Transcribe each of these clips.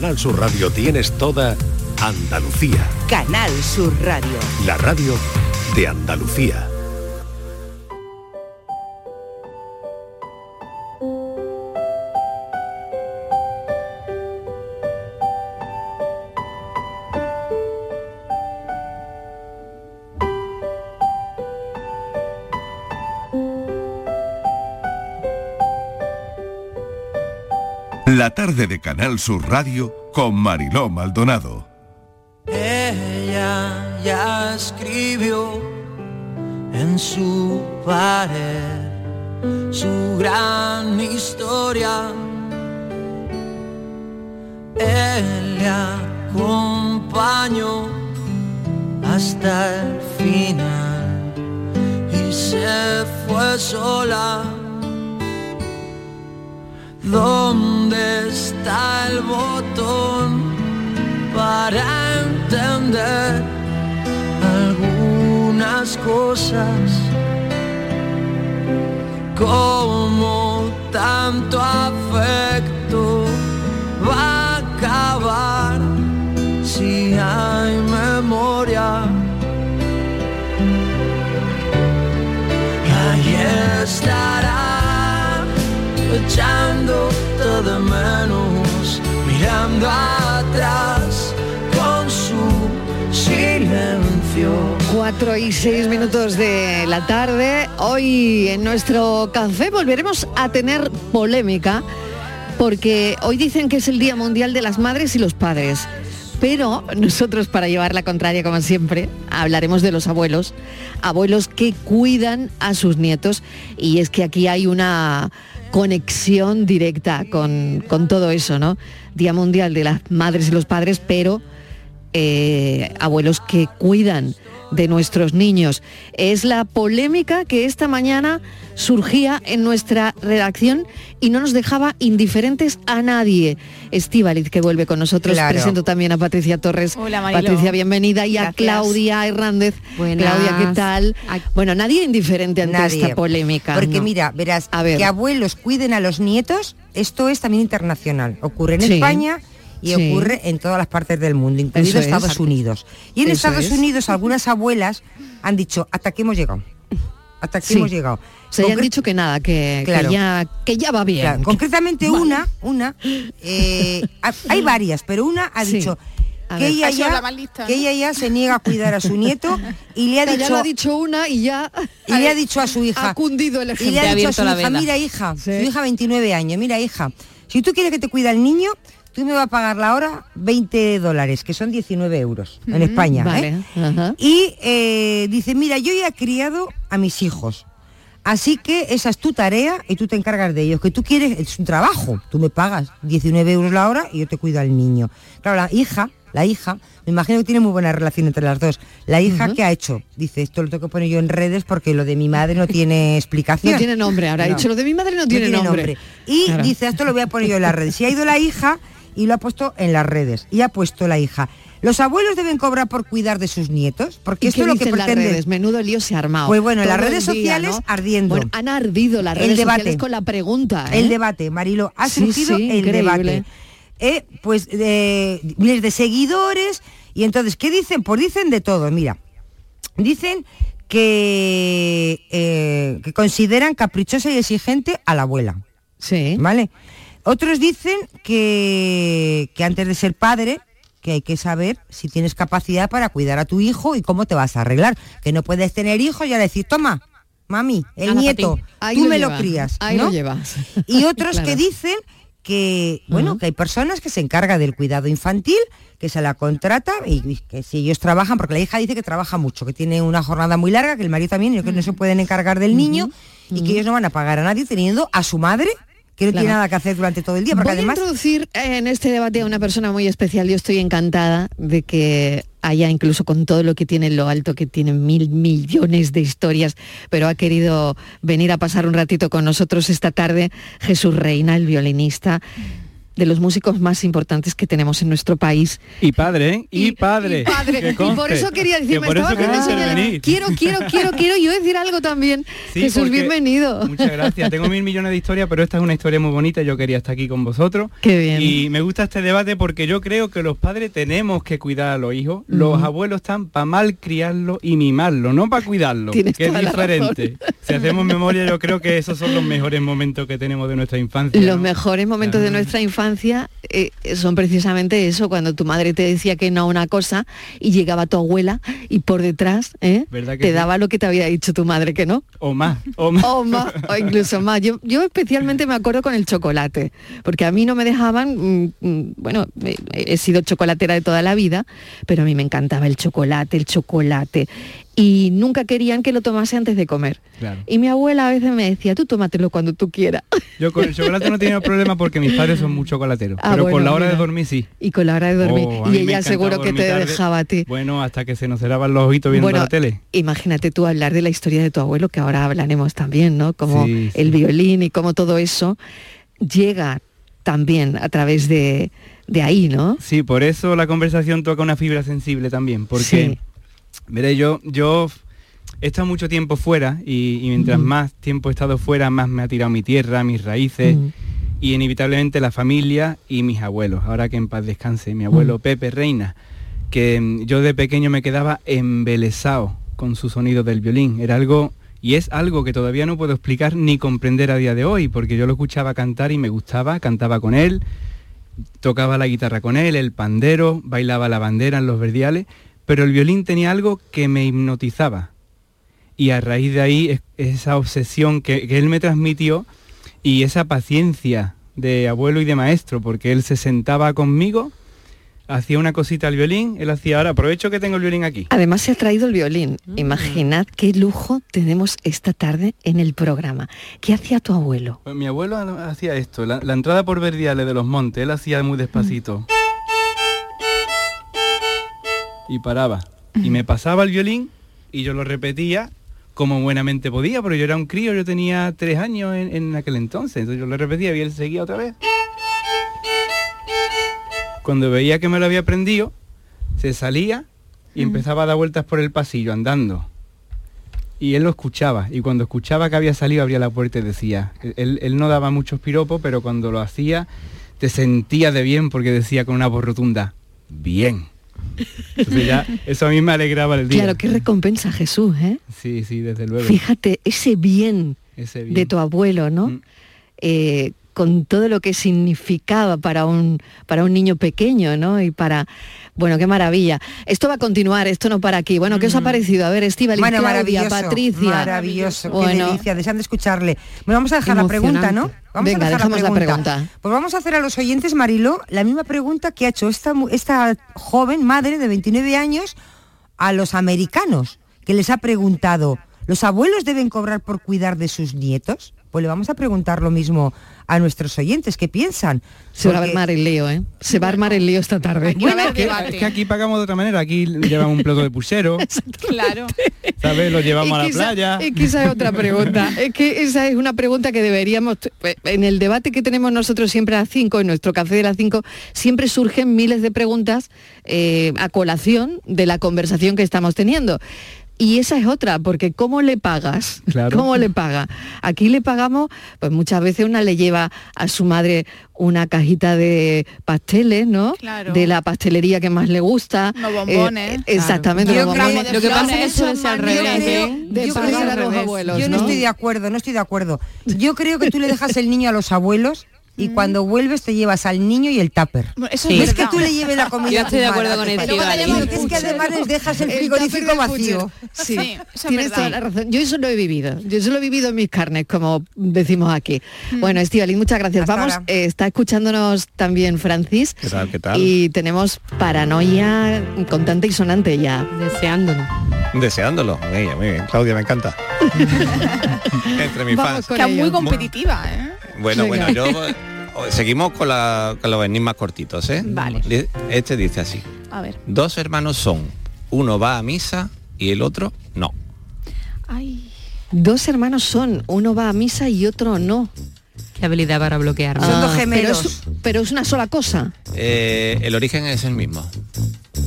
Canal Sur Radio tienes toda Andalucía. Canal Sur Radio. La radio de Andalucía. Tarde de Canal Sur Radio con Mariló Maldonado. Ella ya escribió en su pared su gran historia. Él le acompañó hasta el final y se fue sola. ¿Dónde está el botón para entender algunas cosas? Como tanto afecto va a acabar si hay memoria. Y ahí estará echando de menos, mirando atrás con su silencio. Cuatro y seis minutos de la tarde. Hoy en nuestro café volveremos a tener polémica porque hoy dicen que es el Día Mundial de las Madres y los Padres. Pero nosotros, para llevar la contraria, como siempre, hablaremos de los abuelos, abuelos que cuidan a sus nietos. Y es que aquí hay una conexión directa con, con todo eso, ¿no? Día Mundial de las Madres y los Padres, pero eh, abuelos que cuidan de nuestros niños. Es la polémica que esta mañana surgía en nuestra redacción y no nos dejaba indiferentes a nadie. Estíbaliz, que vuelve con nosotros. Claro. Presento también a Patricia Torres. Hola. Patricia, bienvenida. Y a. Claudia Hernández. Buenas. Claudia, ¿qué tal? Bueno, nadie indiferente ante Nadie. esta polémica. Porque ¿no? mira, verás, A ver. que abuelos cuiden a los nietos, esto es también internacional. Ocurre en Sí. España y Sí. ocurre en todas las partes del mundo, incluido Eso es. Estados Unidos. Y en Eso Estados es. Unidos algunas abuelas han dicho, hasta aquí hemos llegado. Hasta aquí Sí. hemos llegado. Ya han dicho que nada, que, ya, que ya va bien. Claro, concretamente Vale. una, una, eh, ha- hay varias, pero una ha Sí. dicho que ella, ya, la más lista, que ¿no? ella ya se niega a cuidar a su nieto y le ha Ya dicho lo ha dicho una y ya y le ha dicho a su hija ha cundido el y ejemplo. le ha Ha dicho a su abierto la hija mira hija Sí. su hija 29 años mira hija si tú quieres que te cuida el niño tú me vas a pagar la hora 20 dólares que son 19 euros en España vale, ¿eh? y eh, dice mira yo ya he criado a mis hijos Así que esa es tu tarea y tú te encargas de ellos. Que tú quieres, es un trabajo. Tú me pagas 19 euros la hora y yo te cuido al niño. Claro, la hija, la hija, me imagino que tiene muy buena relación entre las dos. La hija, Ujú. ¿qué ha hecho? Dice, esto lo tengo que poner yo en redes porque lo de mi madre no tiene explicación. No tiene nombre, ahora ha No. dicho lo de mi madre no tiene, nombre. Y Claro. dice, esto lo voy a poner yo en las redes. Y ha ido la hija y lo ha puesto en las redes. Y ha puesto la hija. Los abuelos deben cobrar por cuidar de sus nietos, porque ¿Y esto es lo que dicen las pretende. redes? Menudo lío se ha armado. Pues bueno, las Todo el redes día, sociales ¿no? ardiendo. Bueno, han ardido las El redes debate. sociales con la pregunta. ¿eh? El debate, Marilo, ha Sí, surgido sí, el increíble. debate. Eh, pues eh, miles de seguidores y entonces, ¿qué dicen? Pues dicen de todo, mira. Dicen que, eh, que consideran caprichosa y exigente a la abuela. Sí. ¿Vale? Otros dicen que, que antes de ser padre, que hay que saber si tienes capacidad para cuidar a tu hijo y cómo te vas a arreglar. Que no puedes tener hijos y ahora decir, toma, mami, el nieto, tú lo me lleva, lo crías. ahí ¿no? lo llevas. Y otros Claro. que dicen que, bueno, que hay personas que se encargan del cuidado infantil, que se la contrata y, y que si ellos trabajan, porque la hija dice que trabaja mucho, que tiene una jornada muy larga, que el marido también, y que no se pueden encargar del niño y que ellos no van a pagar a nadie teniendo a su madre que no Claro. tiene nada que hacer durante todo el día, porque Voy además a introducir en este debate a una persona muy especial. Yo estoy encantada de que haya, incluso con todo lo que tiene en lo alto, que tiene mil millones de historias, pero ha querido venir a pasar un ratito con nosotros esta tarde, Jesús Reina, el violinista. De los músicos más importantes que tenemos en nuestro país. Y padre, ¿eh? Y, padre. Y, padre. que y por eso quería decir, que me por estaba. Quiero, quiero, quiero, quiero yo decir algo también. Sí, Jesús, bienvenido. Muchas gracias. Tengo mil millones de historias, pero esta es una historia muy bonita. Yo quería estar aquí con vosotros. Qué bien. Y me gusta este debate porque yo creo que los padres tenemos que cuidar a los hijos. Los Ujú. abuelos están para mal criarlo y mimarlo, no para cuidarlo, Tienes que es diferente. Si hacemos memoria, yo creo que esos son los mejores momentos que tenemos de nuestra infancia. Los ¿no? mejores momentos de nuestra infancia eh, son precisamente eso, cuando tu madre te decía que no a una cosa y llegaba tu abuela y por detrás ¿eh? ¿Verdad que te sí? daba lo que te había dicho tu madre que no. O más, o más. O más, o incluso más. Yo, yo especialmente me acuerdo con el chocolate, porque a mí no me dejaban, mm, mm, bueno, he, he sido chocolatera de toda la vida, pero a mí me encantaba el chocolate, el chocolate. Y nunca querían que lo tomase antes de comer. Claro. Y mi abuela a veces me decía, tú tómatelo cuando tú quieras. Yo con el chocolate no tenía problema porque mis padres son muy chocolateros. Ah, pero bueno, con la hora mira. de dormir sí. Y con la hora de dormir. Oh, y ella seguro que te tarde. dejaba a ti. Bueno, hasta que se nos cerraban los ojitos viendo Bueno, la tele. imagínate tú hablar de la historia de tu abuelo, que ahora hablaremos también, ¿no? Como Sí, sí. el violín y cómo todo eso llega también a través de, de ahí, ¿no? Sí, por eso la conversación toca una fibra sensible también, porque, Sí. Veré, yo, yo he estado mucho tiempo fuera y, y mientras más tiempo he estado fuera, más me ha tirado mi tierra, mis raíces y inevitablemente la familia y mis abuelos. Ahora que en paz descanse, mi abuelo. Pepe Reina, que mm, yo de pequeño me quedaba embelesado con su sonido del violín. Era algo y es algo que todavía no puedo explicar ni comprender a día de hoy, porque yo lo escuchaba cantar y me gustaba, cantaba con él, tocaba la guitarra con él, el pandero, bailaba la bandera en los verdiales, pero el violín tenía algo que me hipnotizaba. Y a raíz de ahí es- esa obsesión que, que él me transmitió y esa paciencia de abuelo y de maestro, porque él se sentaba conmigo, hacía una cosita al violín, él hacía, ahora aprovecho que tengo el violín aquí. Además se ha traído el violín. Imaginad qué lujo tenemos esta tarde en el programa. ¿Qué hacía tu abuelo? Pues mi abuelo ha- hacía esto, la, la entrada por verdiales de los montes, él hacía muy despacito. Y paraba. Y me pasaba el violín y yo lo repetía como buenamente podía, porque yo era un crío, yo tenía tres años en, en aquel entonces, entonces yo lo repetía y él seguía otra vez. Cuando veía que me lo había aprendido, se salía y empezaba a dar vueltas por el pasillo andando. Y él lo escuchaba, y cuando escuchaba que había salido, abría la puerta y decía, él, él no daba muchos piropos, pero cuando lo hacía, te sentía de bien porque decía con una voz rotunda, bien. Entonces ya, eso a mí me alegraba el día. Claro, qué recompensa Jesús, ¿eh? Sí, sí, desde luego. Fíjate, ese bien, Ese bien. de tu abuelo, ¿no? Mm. Eh, con todo lo que significaba para un, para un niño pequeño, ¿no? Y para, bueno, qué maravilla. Esto va a continuar, esto no para aquí. Bueno, ¿qué os ha parecido? A ver, Estíbaliz, Bueno, Claudia, Patricia. maravilloso, Bueno. qué delicia, deseando escucharle. Bueno, vamos a dejar la pregunta, ¿no? Vamos Venga, a dejar dejamos la pregunta. Pues vamos a hacer a los oyentes, Mariló, la misma pregunta que ha hecho esta, esta joven madre de 29 años a los americanos, que les ha preguntado, ¿los abuelos deben cobrar por cuidar de sus nietos? Pues le vamos a preguntar lo mismo a nuestros oyentes, ¿qué piensan? Se va a armar el lío, ¿eh? Se va a armar el lío esta tarde. Haber Es que, debate. es que aquí pagamos de otra manera, aquí llevan un plato de puchero, Claro. ¿sabes? Lo llevamos a la esa- playa. es que esa es otra pregunta. Es que esa es una pregunta que deberíamos, en el debate que tenemos nosotros siempre a las 5, en nuestro café de las 5, siempre surgen miles de preguntas eh, a colación de la conversación que estamos teniendo. Y esa es otra, porque ¿cómo le pagas? Claro. ¿Cómo le paga? Aquí le pagamos, pues muchas veces una le lleva a su madre una cajita de pasteles, ¿no? Claro. De la pastelería que más le gusta. Unos bombones. Eh, exactamente. Unos creo- bombones. Lo que pasa es que suele ser al Yo revés, creo- ¿eh? De yo creo- a los abuelos, Yo no, ¿no? estoy de acuerdo, no estoy de acuerdo. Yo creo que tú le dejas el niño a los abuelos y cuando vuelves te llevas al niño y el tupper. Eso No es es que tú le lleves la comida. Yo estoy de acuerdo con luego te- Es que además les dejas el frigorífico vacío. Sí, Sí, eso es tienes verdad. toda la razón. Yo eso lo he vivido. Yo eso lo he vivido en mis carnes, como decimos aquí. Bueno, Estivaliz, muchas gracias. Hasta Vamos, eh, está escuchándonos también Francis. ¿Qué tal, qué tal? Y tenemos paranoia contante y sonante ya. Deseándolo. Deseándolo. Muy bien, muy bien. Claudia, me encanta. Entre mis Vamos fans. Que es muy competitiva, ¿eh? Bueno, Venga. bueno, yo eh, seguimos con, la- con los enigmas cortitos, ¿eh? Vale. Este dice así. A ver. Dos hermanos son, uno va a misa y el otro no. Ay. Dos hermanos son, uno va a misa y otro no. Qué habilidad para bloquearme. Son dos Ah, gemelos. Pero es, pero es una sola cosa. Eh, el origen es el mismo.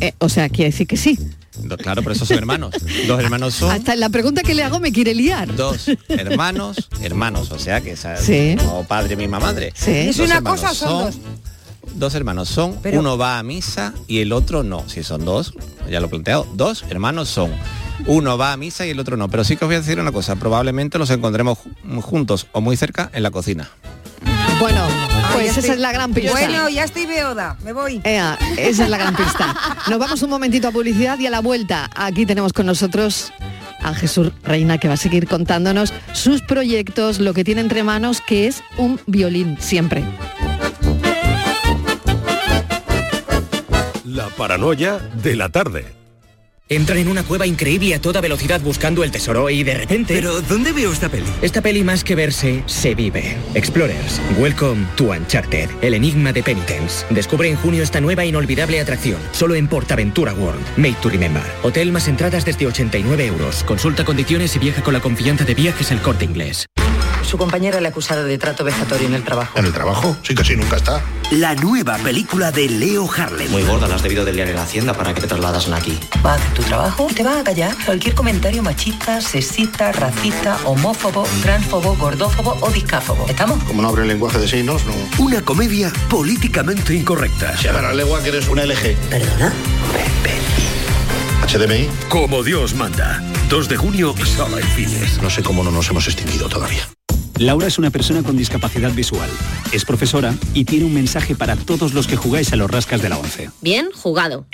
Eh, o sea, quiere decir que sí. Do- Claro, pero esos son hermanos. Dos hermanos son Hasta en la pregunta que le hago me quiere liar. dos hermanos, hermanos, o sea que esa- Sí. como padre misma madre. Sí. ¿Es una cosa son dos? Dos hermanos son, Pero- uno va a misa y el otro no. Si son dos, ya lo he planteado, dos hermanos son. Uno va a misa y el otro no. Pero sí que os voy a decir una cosa, probablemente los encontremos ju- juntos o muy cerca en la cocina. Bueno, Ah, pues esa estoy- es la gran pista. Bueno, ya estoy beoda, me voy. Ea, esa es la gran pista. Nos vamos un momentito a publicidad y a la vuelta. Aquí tenemos con nosotros a Jesús Reina que va a seguir contándonos sus proyectos, lo que tiene entre manos, que es un violín siempre. La paranoia de la tarde. Entran en una cueva increíble a toda velocidad buscando el tesoro y de repente... ¿Pero dónde veo esta peli? Esta peli más que verse, se vive. Explorers, Welcome to Uncharted, el enigma de Penitence. Descubre en junio esta nueva inolvidable atracción, solo en Portaventura World. Made to Remember. Hotel más entradas desde 89 euros. Consulta condiciones y viaja con la confianza de viajes El Corte Inglés. Su compañera le ha acusado de trato vejatorio en el trabajo. ¿En el trabajo? Sí, casi nunca está. La nueva película de Leo Harlem. Muy gorda, la has debido de liar en la hacienda para que te trasladasen aquí. Va a hacer tu trabajo y te va a callar cualquier comentario machista, sexista, racista, homófobo, transfobo, gordófobo o discáfobo. ¿Estamos? Como no abre el lenguaje de signos, no. Una comedia políticamente incorrecta. Se la legua que eres una LG. ¿Perdona? HDMI. Como Dios manda. 2 de junio, sala en cines. No sé cómo no nos hemos extinguido todavía. Laura es una persona con discapacidad visual. Es profesora y tiene un mensaje para todos los que jugáis a los rascas de la 11. Bien jugado.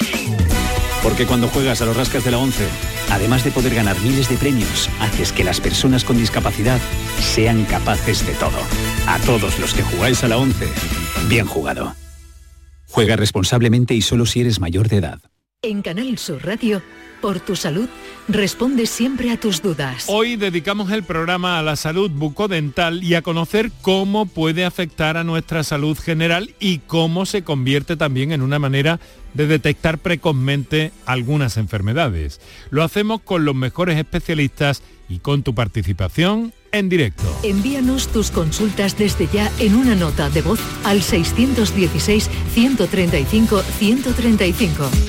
Porque cuando juegas a los rascas de la 11, además de poder ganar miles de premios, haces que las personas con discapacidad sean capaces de todo. A todos los que jugáis a la 11, bien jugado. Juega responsablemente y solo si eres mayor de edad. En Canal Sur Radio, por tu salud, responde siempre a tus dudas. Hoy dedicamos el programa a la salud bucodental y a conocer cómo puede afectar a nuestra salud general y cómo se convierte también en una manera de detectar precozmente algunas enfermedades. Lo hacemos con los mejores especialistas y con tu participación en directo. Envíanos tus consultas desde ya en una nota de voz al 616-135-135.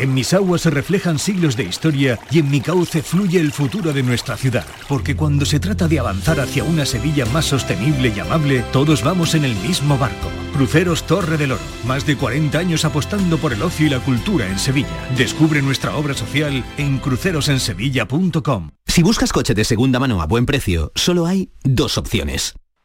En mis aguas se reflejan siglos de historia y en mi cauce fluye el futuro de nuestra ciudad. Porque cuando se trata de avanzar hacia una Sevilla más sostenible y amable, todos vamos en el mismo barco. Cruceros Torre del Oro. Más de 40 años apostando por el ocio y la cultura en Sevilla. Descubre nuestra obra social en crucerosensevilla.com. Si buscas coche de segunda mano a buen precio, solo hay dos opciones.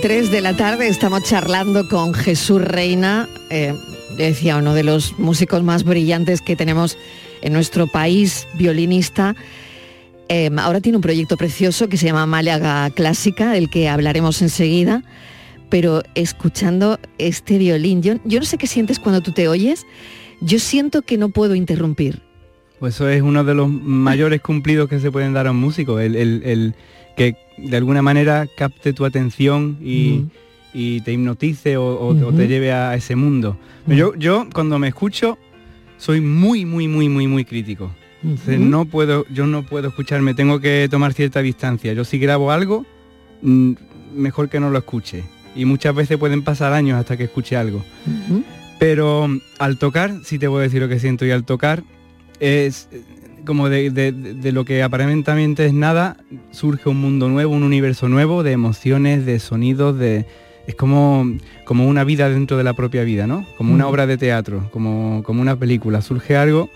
Cuatro y 23 de la tarde estamos charlando con Jesús Reina, eh, decía uno de los músicos más brillantes que tenemos en nuestro país, violinista. Eh, ahora tiene un proyecto precioso que se llama Málaga Clásica, del que hablaremos enseguida, pero escuchando este violín, yo, no sé qué sientes cuando tú te oyes, yo siento que no puedo interrumpir. Pues eso es uno de los mayores cumplidos que se pueden dar a un músico, el que de alguna manera capte tu atención y, y te hipnotice o, o- o te lleve a ese mundo. Yo, yo cuando me escucho soy muy, muy, muy, muy, muy crítico. Entonces, no puedo, yo no puedo escucharme, tengo que tomar cierta distancia. Yo si grabo algo, mm, mejor que no lo escuche. Y muchas veces pueden pasar años hasta que escuche algo. Pero mm, al tocar, sí te puedo decir lo que siento, y al tocar es como de, de- de lo que aparentemente es nada, surge un mundo nuevo, un universo nuevo de emociones, de sonidos, de... Es como, como una vida dentro de la propia vida, ¿no? Como una Mm. obra de teatro, como, como una película. Surge algo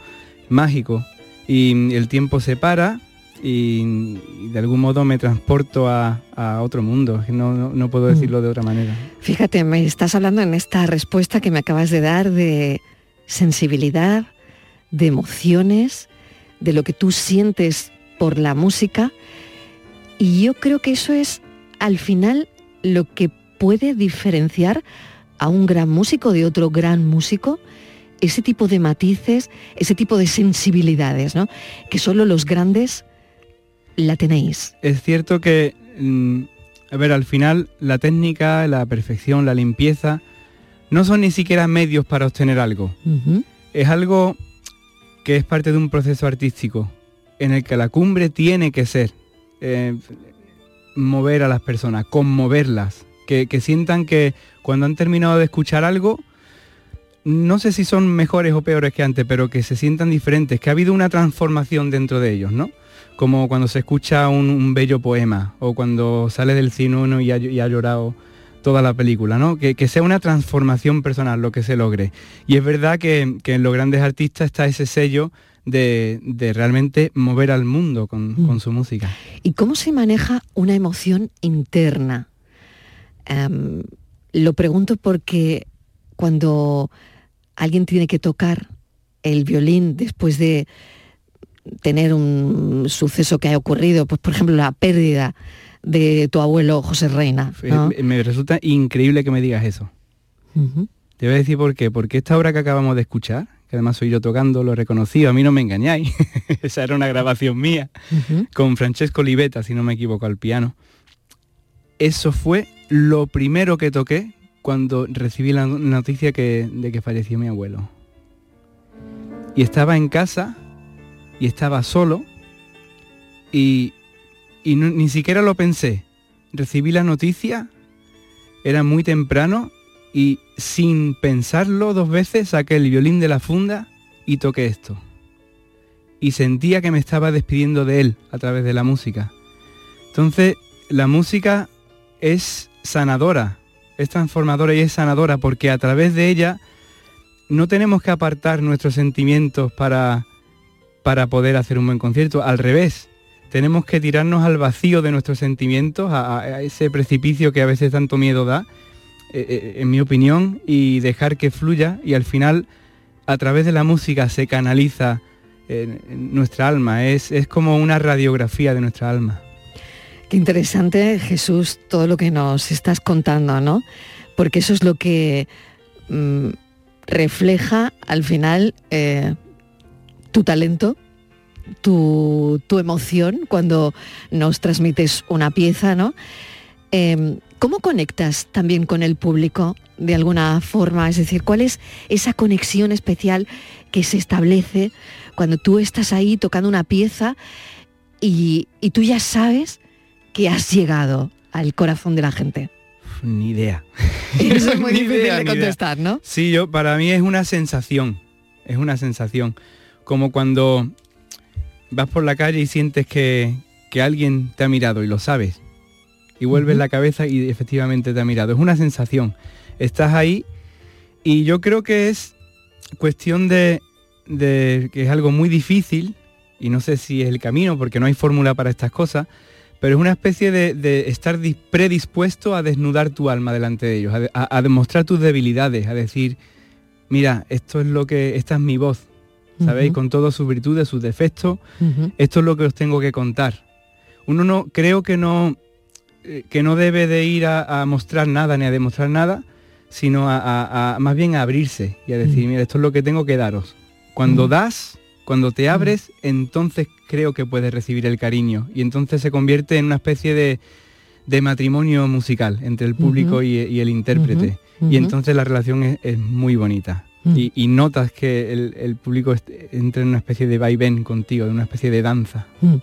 mágico y el tiempo se para y, y de algún modo me transporto a, a otro mundo. No, no, no puedo Mm. decirlo de otra manera. Fíjate, me estás hablando en esta respuesta que me acabas de dar de sensibilidad, de emociones, de lo que tú sientes por la música. Y yo creo que eso es al final lo que puede diferenciar a un gran músico de otro gran músico, ese tipo de matices, ese tipo de sensibilidades, ¿no? Que solo los grandes la tenéis. Es cierto que, mm, a ver, al final la técnica, la perfección, la limpieza, no son ni siquiera medios para obtener algo. Es algo que es parte de un proceso artístico en el que la cumbre tiene que ser eh, mover a las personas, conmoverlas, que, que sientan que cuando han terminado de escuchar algo, no sé si son mejores o peores que antes, pero que se sientan diferentes, que ha habido una transformación dentro de ellos, ¿no? Como cuando se escucha un, bello poema o cuando sale del cine uno y ha, y ha llorado toda la película, ¿no? Que, que sea una transformación personal lo que se logre. Y es verdad que, que en los grandes artistas está ese sello de, de realmente mover al mundo con, con su música. ¿Y cómo se maneja una emoción interna? Em, lo pregunto porque cuando alguien tiene que tocar el violín después de tener un suceso que haya ocurrido, pues por ejemplo la pérdida de tu abuelo José Reina. ¿no? Me resulta increíble que me digas eso. Te voy a decir por qué. Porque esta obra que acabamos de escuchar, que además soy yo tocando, lo he reconocido, a mí no me engañáis. Esa era una grabación mía, con Francesco Livetta, si no me equivoco, al piano. Eso fue lo primero que toqué cuando recibí la noticia que- de que falleció mi abuelo. Y estaba en casa y estaba solo y, y ni siquiera lo pensé. Recibí la noticia, era muy temprano y sin pensarlo dos veces saqué el violín de la funda y toqué esto. Y sentía que me estaba despidiendo de él a través de la música. Entonces, la música es sanadora, es transformadora y es sanadora porque a través de ella no tenemos que apartar nuestros sentimientos para, para poder hacer un buen concierto. Al revés, tenemos que tirarnos al vacío de nuestros sentimientos, a, ese precipicio que a veces tanto miedo da, eh, eh, en mi opinión, y dejar que fluya y al final a través de la música se canaliza eh, nuestra alma, es, es como una radiografía de nuestra alma. Qué interesante, Jesús, todo lo que nos estás contando, ¿no? Porque eso es lo que mm, refleja al final tu talento, tu, tu emoción cuando nos transmites una pieza, ¿no? Eh, ¿Cómo conectas también con el público de alguna forma? Es decir, ¿cuál es esa conexión especial que se establece cuando tú estás ahí tocando una pieza y, y tú ya sabes que has llegado al corazón de la gente? Ni idea. Eso es muy difícil idea, de contestar, ¿no? Sí, yo para mí es una sensación, es una sensación. Como cuando vas por la calle y sientes que, que alguien te ha mirado y lo sabes. Y vuelves la cabeza y efectivamente te ha mirado. Es una sensación. Estás ahí y yo creo que es cuestión de, de que es algo muy difícil y no sé si es el camino porque no hay fórmula para estas cosas, pero es una especie de, de estar dis- predispuesto a desnudar tu alma delante de ellos, a- a demostrar tus debilidades, a decir, mira, esto es lo que, esta es mi voz, ¿sabéis? Con todas sus virtudes, sus defectos, esto es lo que os tengo que contar. Uno no, creo que no, eh, que no debe de ir a, a mostrar nada ni a demostrar nada, sino a, a- a- más bien a abrirse y a decir, mira, esto es lo que tengo que daros. Cuando das, cuando te abres, entonces creo que puedes recibir el cariño y entonces se convierte en una especie de, de matrimonio musical entre el público y, y el intérprete. Y entonces la relación es, es muy bonita. Mm. Y, y notas que el, el público entra en una especie de vaivén contigo, de una especie de danza. Mm.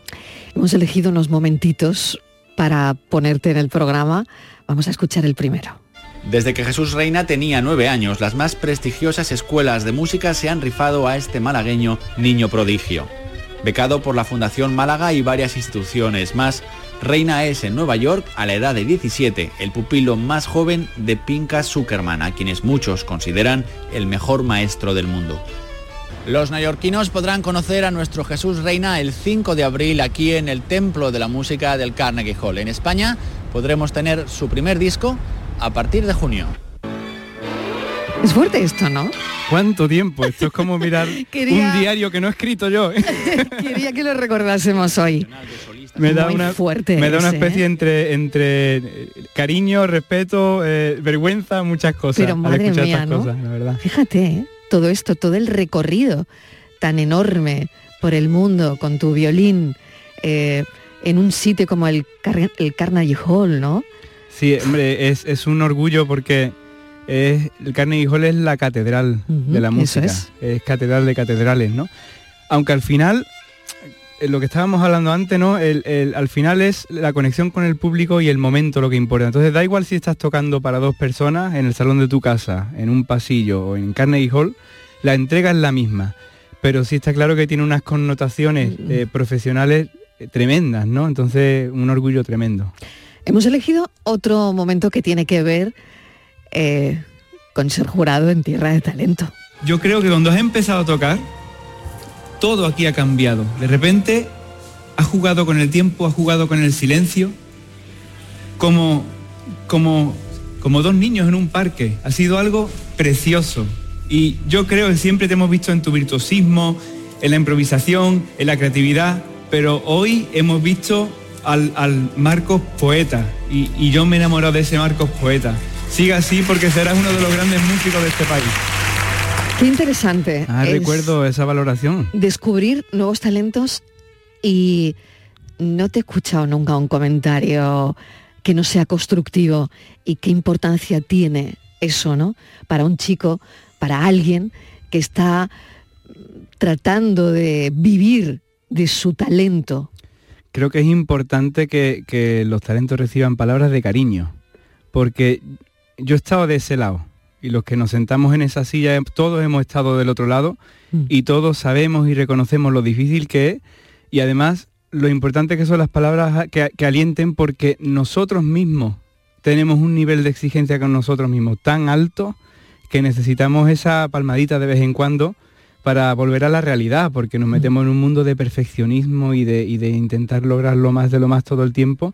Hemos elegido unos momentitos para ponerte en el programa. Vamos a escuchar el primero. Desde que Jesús Reina tenía nueve años, las más prestigiosas escuelas de música se han rifado a este malagueño niño prodigio. Becado por la Fundación Málaga y varias instituciones más, Reina es en Nueva York, a la edad de 17, el pupilo más joven de Pinka Zuckerman, a quienes muchos consideran el mejor maestro del mundo. Los neoyorquinos podrán conocer a nuestro Jesús Reina el 5 de abril aquí en el Templo de la Música del Carnegie Hall. En España podremos tener su primer disco a partir de junio. Es fuerte esto, ¿no? ¿Cuánto tiempo? Esto es como mirar Quería- un diario que no he escrito yo. ¿eh? Quería que lo recordásemos hoy. me da Muy una fuerte me da una ese, especie ¿eh? entre entre eh, cariño respeto eh, vergüenza muchas cosas Pero madre escuchar mía, estas ¿no? cosas la verdad Fíjate, ¿eh? todo esto, todo el recorrido tan enorme por el mundo con tu violín eh, en un sitio como el, Car- el Carnegie Hall, ¿no? sí hombre es, es un orgullo porque es, el Carnegie Hall es la catedral de la música. es. es. catedral de catedrales no aunque al final eh, lo que estábamos hablando antes no El- el- al final es la conexión con el público y el momento lo que importa. Entonces da igual si estás tocando para dos personas en el salón de tu casa en un pasillo o en Carnegie Hall la entrega es la misma. Pero sí está claro que tiene unas connotaciones eh, profesionales eh, tremendas no entonces un orgullo tremendo. Hemos elegido otro momento que tiene que ver eh, con ser jurado en Tierra de Talento. Yo creo que cuando has empezado a tocar, todo aquí ha cambiado. De repente has jugado con el tiempo, has jugado con el silencio, como, como, como dos niños en un parque. Ha sido algo precioso. Y yo creo que siempre te hemos visto en tu virtuosismo, en la improvisación, en la creatividad, pero hoy hemos visto al, al Marcos poeta y, y yo me he enamorado de ese Marcos poeta. Siga así porque serás uno de los grandes músicos de este país. Qué interesante. Ah, es recuerdo esa valoración. Descubrir nuevos talentos y no te he escuchado nunca un comentario que no sea constructivo y qué importancia tiene eso, ¿no? Para un chico, para alguien que está tratando de vivir de su talento. Creo que es importante que, que los talentos reciban palabras de cariño, porque yo he estado de ese lado. Y los que nos sentamos en esa silla, todos hemos estado del otro lado y todos sabemos y reconocemos lo difícil que es y además lo importante que son las palabras que, que alienten porque nosotros mismos tenemos un nivel de exigencia con nosotros mismos tan alto que necesitamos esa palmadita de vez en cuando para volver a la realidad, porque nos metemos en un mundo de perfeccionismo y de, y de intentar lograr lo más de lo más todo el tiempo,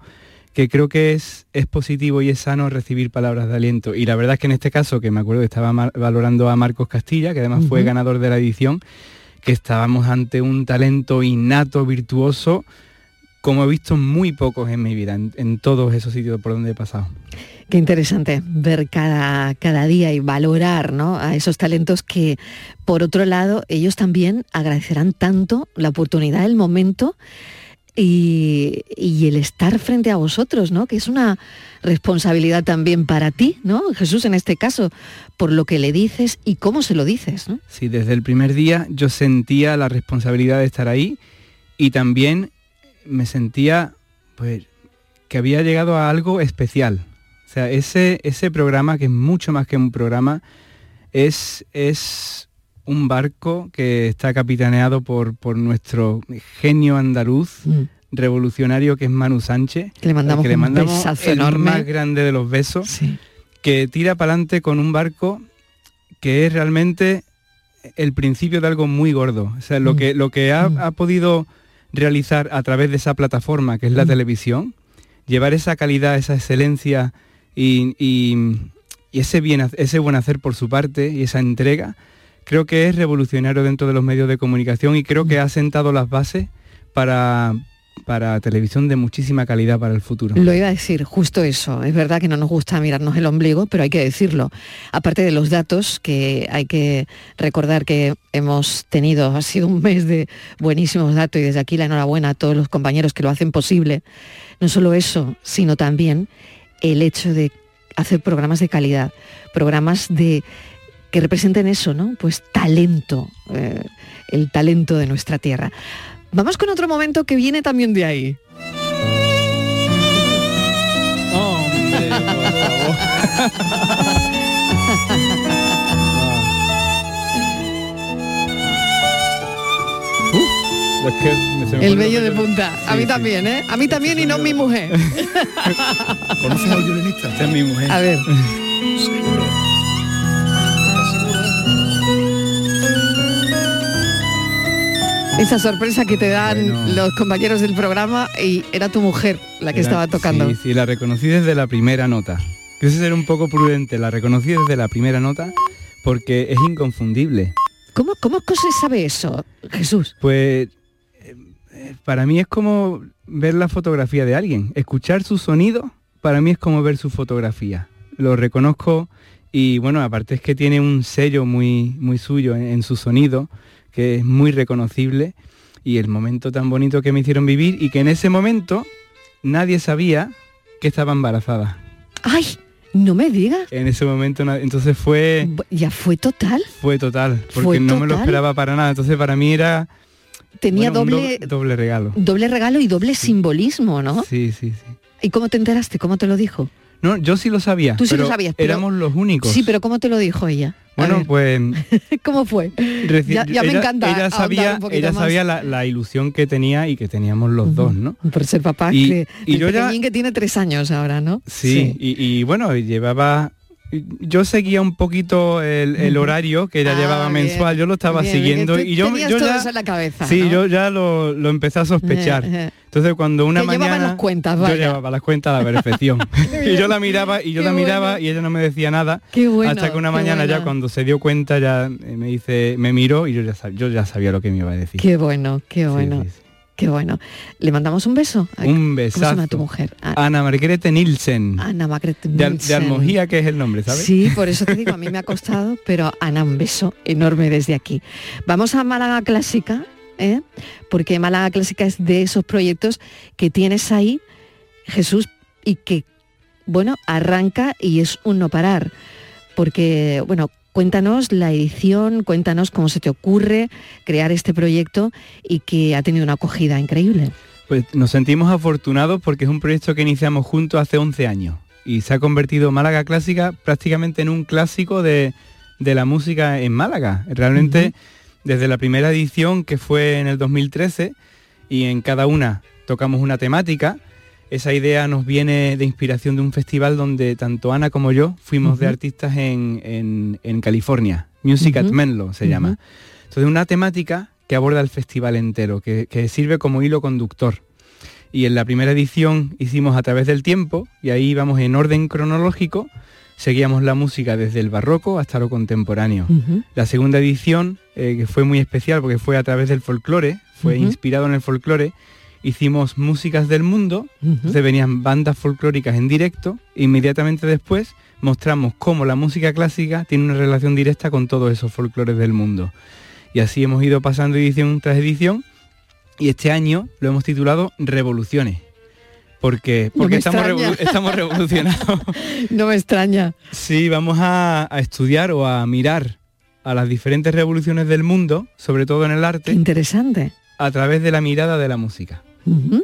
que creo que es, es positivo y es sano recibir palabras de aliento. Y la verdad es que en este caso, que me acuerdo que estaba valorando a Marcos Castilla, que además fue ganador de la edición, que estábamos ante un talento innato, virtuoso, como he visto muy pocos en mi vida, en, en todos esos sitios por donde he pasado. Qué interesante ver cada, cada día y valorar ¿no? a esos talentos que, por otro lado, ellos también agradecerán tanto la oportunidad, el momento y, y el estar frente a vosotros, ¿no? Que es una responsabilidad también para ti, ¿no? Jesús, en este caso, por lo que le dices y cómo se lo dices, ¿no? Sí, desde el primer día yo sentía la responsabilidad de estar ahí y también me sentía pues que había llegado a algo especial. O sea, ese, ese programa, que es mucho más que un programa, es, es un barco que está capitaneado por, por nuestro genio andaluz, revolucionario que es Manu Sánchez. Que le mandamos al que le un besazo el enorme. más grande de los besos, que tira para adelante con un barco que es realmente el principio de algo muy gordo. O sea, lo Mm. que, lo que ha, ha podido realizar a través de esa plataforma que es la Mm. televisión, llevar esa calidad, esa excelencia y, y- y ese, bien, ese buen hacer por su parte y esa entrega, creo que es revolucionario dentro de los medios de comunicación y creo que ha sentado las bases para, para televisión de muchísima calidad para el futuro. Lo iba a decir, justo eso. Es verdad que no nos gusta mirarnos el ombligo, pero hay que decirlo. Aparte de los datos, que hay que recordar que hemos tenido, ha sido un mes de buenísimos datos y desde aquí la enhorabuena a todos los compañeros que lo hacen posible. No solo eso, sino también el hecho de hacer programas de calidad, programas de que representen eso, ¿no? Pues talento, eh, el talento de nuestra tierra. Vamos con otro momento que viene también de ahí. Es que me- se me El bello de punta. A mí sí. también, ¿eh? A mí también y no mi mujer. ¿Conoces al violinista? Esta es mi mujer. A ver. Esa sorpresa que te dan Bueno. los compañeros del programa y era tu mujer la que Era- estaba tocando. Sí, sí, la reconocí desde la primera nota. Quise ser un poco prudente, la reconocí desde la primera nota porque es inconfundible. ¿Cómo, ¿Cómo se sabe eso, Jesús? Pues eh, para mí es como ver la fotografía de alguien. Escuchar su sonido, para mí es como ver su fotografía. Lo reconozco y bueno, aparte es que tiene un sello muy, muy suyo en, en su sonido, que es muy reconocible y el momento tan bonito que me hicieron vivir y que en ese momento nadie sabía que estaba embarazada. ¡Ay! No me digas. En ese momento, entonces fue, Ya fue total. fue total, porque Fue no me lo esperaba para nada. Entonces para mí era Tenía bueno, un doble, doble, doble regalo. doble regalo y doble simbolismo, ¿no? Sí, sí, sí. ¿Y cómo te enteraste? ¿Cómo te lo dijo? No, yo sí lo sabía. Tú sí lo sabías, pero- Éramos los únicos. Sí, pero ¿cómo te lo dijo ella? Bueno, pues ¿Cómo fue? reci- Ya, ya me encanta. Ella sabía, ella más. sabía la, la ilusión que tenía y que teníamos los dos, ¿no? Por ser papá Y- que, y yo ya- que tiene tres años ahora, ¿no? Sí, Y, y bueno, llevaba... Yo seguía un poquito el, el horario que ella Ah, llevaba bien, mensual, yo lo estaba bien, siguiendo bien. Y yo, yo ya... en la cabeza, Sí, ¿no? yo ya lo, lo empecé a sospechar. Entonces cuando una Que llevaba mañana... las cuentas, yo llevaba las cuentas a la perfección. y yo la miraba y yo Qué la miraba bueno. y ella no me decía nada. Qué bueno, hasta que una mañana ya cuando se dio cuenta ya eh, me dice, me miró y yo ya, sab- yo ya sabía lo que me iba a decir. Qué bueno, qué bueno. Qué bueno. ¿Le mandamos un beso? Un ¿Cómo se llama tu mujer? A- Ana Margarete Nilsen. Ana Margrethe de, Al- de Nielsen. Almojía, que es el nombre, ¿sabes? Sí, por eso te digo, a mí me ha costado, pero Ana, un beso enorme desde aquí. Vamos a Málaga Clásica, ¿eh? porque Málaga Clásica es de esos proyectos que tienes ahí, Jesús, y que, bueno, arranca y es un no parar. Porque, bueno, cuéntanos la edición, cuéntanos cómo se te ocurre crear este proyecto y que ha tenido una acogida increíble. Pues nos sentimos afortunados porque es un proyecto que iniciamos juntos hace 11 años y se ha convertido Málaga Clásica prácticamente en un clásico de, de la música en Málaga. Realmente desde la primera edición que fue en el 2013 y en cada una tocamos una temática, esa idea nos viene de inspiración de un festival donde tanto Ana como yo fuimos de artistas en, en- en California, Music at. Menlo se llama. Entonces una temática que aborda el festival entero, que, que sirve como hilo conductor. Y en la primera edición hicimos a través del tiempo y ahí íbamos en orden cronológico, seguíamos la música desde el barroco hasta lo contemporáneo. La segunda edición, eh, que fue muy especial porque fue a través del folclore, fue inspirado en el folclore, hicimos músicas del mundo, entonces venían bandas folclóricas en directo, e inmediatamente después mostramos cómo la música clásica tiene una relación directa con todos esos folclores del mundo. Y así hemos ido pasando edición tras edición y este año lo hemos titulado Revoluciones. Porque, porque estamos, estamos revolucionados. No me extraña. Sí, vamos a, a estudiar o a mirar a las diferentes revoluciones del mundo, sobre todo en el arte, Interesante. a través de la mirada de la música.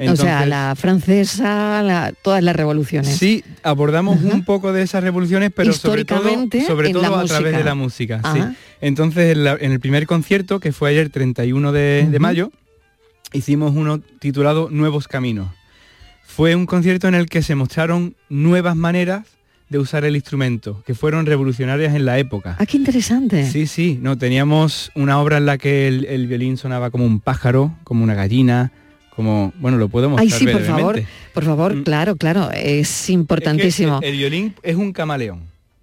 O sea, la francesa, la- todas las revoluciones. Sí, abordamos un poco de esas revoluciones, pero sobre todo, sobre todo a música. través de la música. sí. Entonces, en, la- en el primer concierto, que fue ayer 31 de, de Ujú. mayo, hicimos uno titulado Nuevos Caminos. Fue un concierto en el que se mostraron nuevas maneras de usar el instrumento, que fueron revolucionarias en la época. Ah, qué interesante. Sí, sí, no, teníamos una obra en la que el, el violín sonaba como un pájaro, como una gallina, como, bueno, lo puedo mostrar Ay, sí, por favor, por favor, claro, claro, es importantísimo. Es que el, el violín es un camaleón.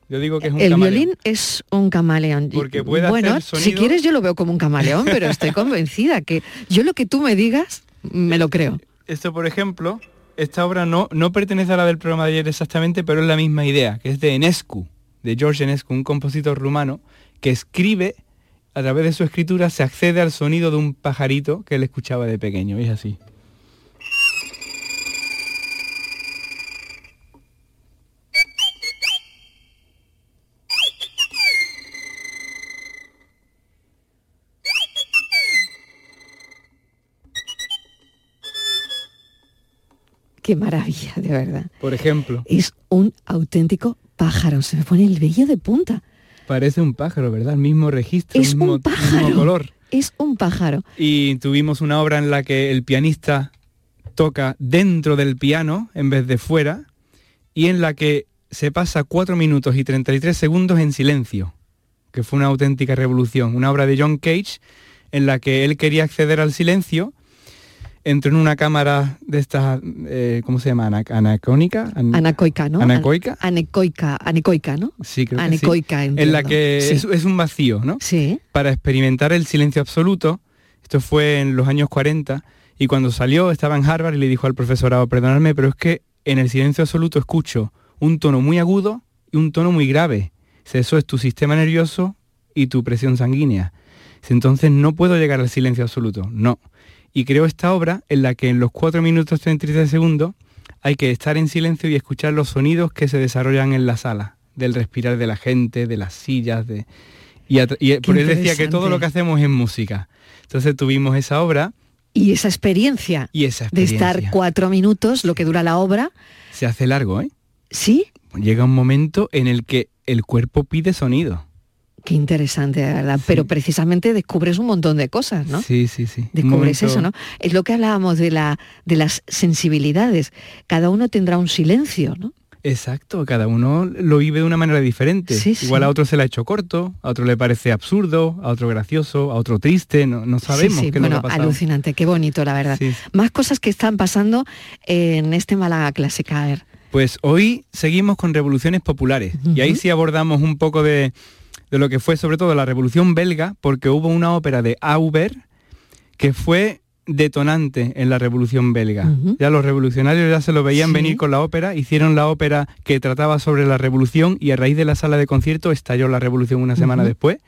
Yo digo que es un El camaleón. violín es un camaleón. Porque puede bueno, hacer si quieres yo lo veo como un camaleón, pero estoy convencida que yo lo que tú me digas, me lo creo. Esto, por ejemplo, esta obra no, no pertenece a la del programa de ayer exactamente, pero es la misma idea, que es de Enescu, de George Enescu, un compositor rumano que escribe, a través de su escritura se accede al sonido de un pajarito que él escuchaba de pequeño, es así. Qué maravilla, de verdad. Por ejemplo, Es un auténtico pájaro, se me pone el vello de punta. Parece un pájaro, ¿verdad? El mismo registro, Es mismo, un pájaro. mismo color. Es un pájaro. Y tuvimos una obra en la que el pianista toca dentro del piano en vez de fuera y en la que se pasa 4 minutos y 33 segundos en silencio, que fue una auténtica revolución. Una obra de John Cage en la que él quería acceder al silencio, entró en una cámara de estas, eh, ¿cómo se llama? Ana- Anacónica. An- Anacoica, ¿no? ¿Anacoica? Anecoica, anecoica, ¿no? Sí, creo que Anecoica, sí. En la que Sí. es, es un vacío, ¿no? Sí. Para experimentar el silencio absoluto. Esto fue en los años 40 y cuando salió estaba en Harvard y le dijo al profesorado, perdonadme, pero es que en el silencio absoluto escucho un tono muy agudo y un tono muy grave. Eso es tu sistema nervioso y tu presión sanguínea. Entonces no puedo llegar al silencio absoluto. No. Y creo esta obra en la que en los 4 minutos 33 segundos hay que estar en silencio y escuchar los sonidos que se desarrollan en la sala, del respirar de la gente, de las sillas, de... Y, y por él decía que todo lo que hacemos es música. Entonces tuvimos esa obra Y esa experiencia, y esa de experiencia. estar cuatro minutos, lo que dura la obra, Se hace largo, ¿eh? ¿sí? Llega un momento en el que el cuerpo pide sonido. Qué interesante, de verdad. Pero precisamente descubres un montón de cosas, ¿no? Sí, sí, sí. Descubres eso, ¿no? Es lo que hablábamos de, la, de las sensibilidades. Cada uno tendrá un silencio, ¿no? Exacto, cada uno lo vive de una manera diferente. Sí, sí. Igual a otro se le ha hecho corto, a otro le parece absurdo, a otro gracioso, a otro triste, no, no sabemos sí, sí, qué bueno, ha pasado. alucinante, qué bonito, la verdad. Más cosas que están pasando en este Málaga Clásica. A ver. Pues hoy seguimos con revoluciones populares y ahí sí abordamos un poco de, de lo que fue sobre todo la revolución belga, porque hubo una ópera de Auber que fue detonante en la revolución belga. Ya los revolucionarios ya se lo veían Sí. venir con la ópera, hicieron la ópera que trataba sobre la revolución y a raíz de la sala de concierto estalló la revolución una semana después.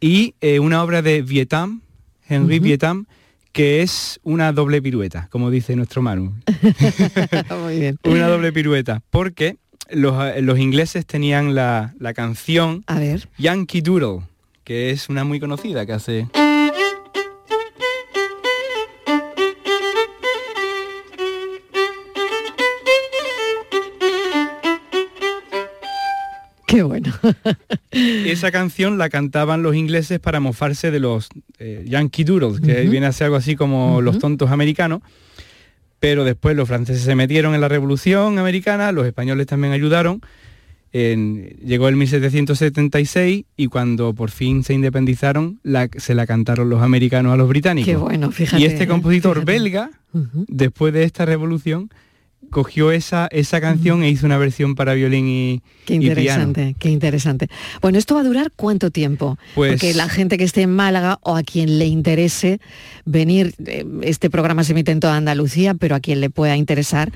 Y eh, una obra de Vietam, Henri. Vietam, que es una doble pirueta, como dice nuestro Manu. Muy bien. Una doble pirueta, porque los, eh, los ingleses tenían la, la canción A ver. Yankee Doodle, que es una muy conocida que hace... Qué bueno. Esa canción la cantaban los ingleses para mofarse de los eh, Yankee Doodles, que viene a ser algo así como los tontos americanos. Pero después los franceses se metieron en la revolución americana, los españoles también ayudaron. En- llegó el 1776 y cuando por fin se independizaron, la- se la cantaron los americanos a los británicos. Qué bueno, fíjate, Y este ¿eh? compositor belga, después de esta revolución, cogió esa, esa canción e hizo una versión para violín y, Qué y piano. interesante, qué interesante. Bueno, ¿esto va a durar cuánto tiempo? Pues- Porque la gente que esté en Málaga o a quien le interese venir, eh, este programa se emite en toda Andalucía, pero a quien le pueda interesar,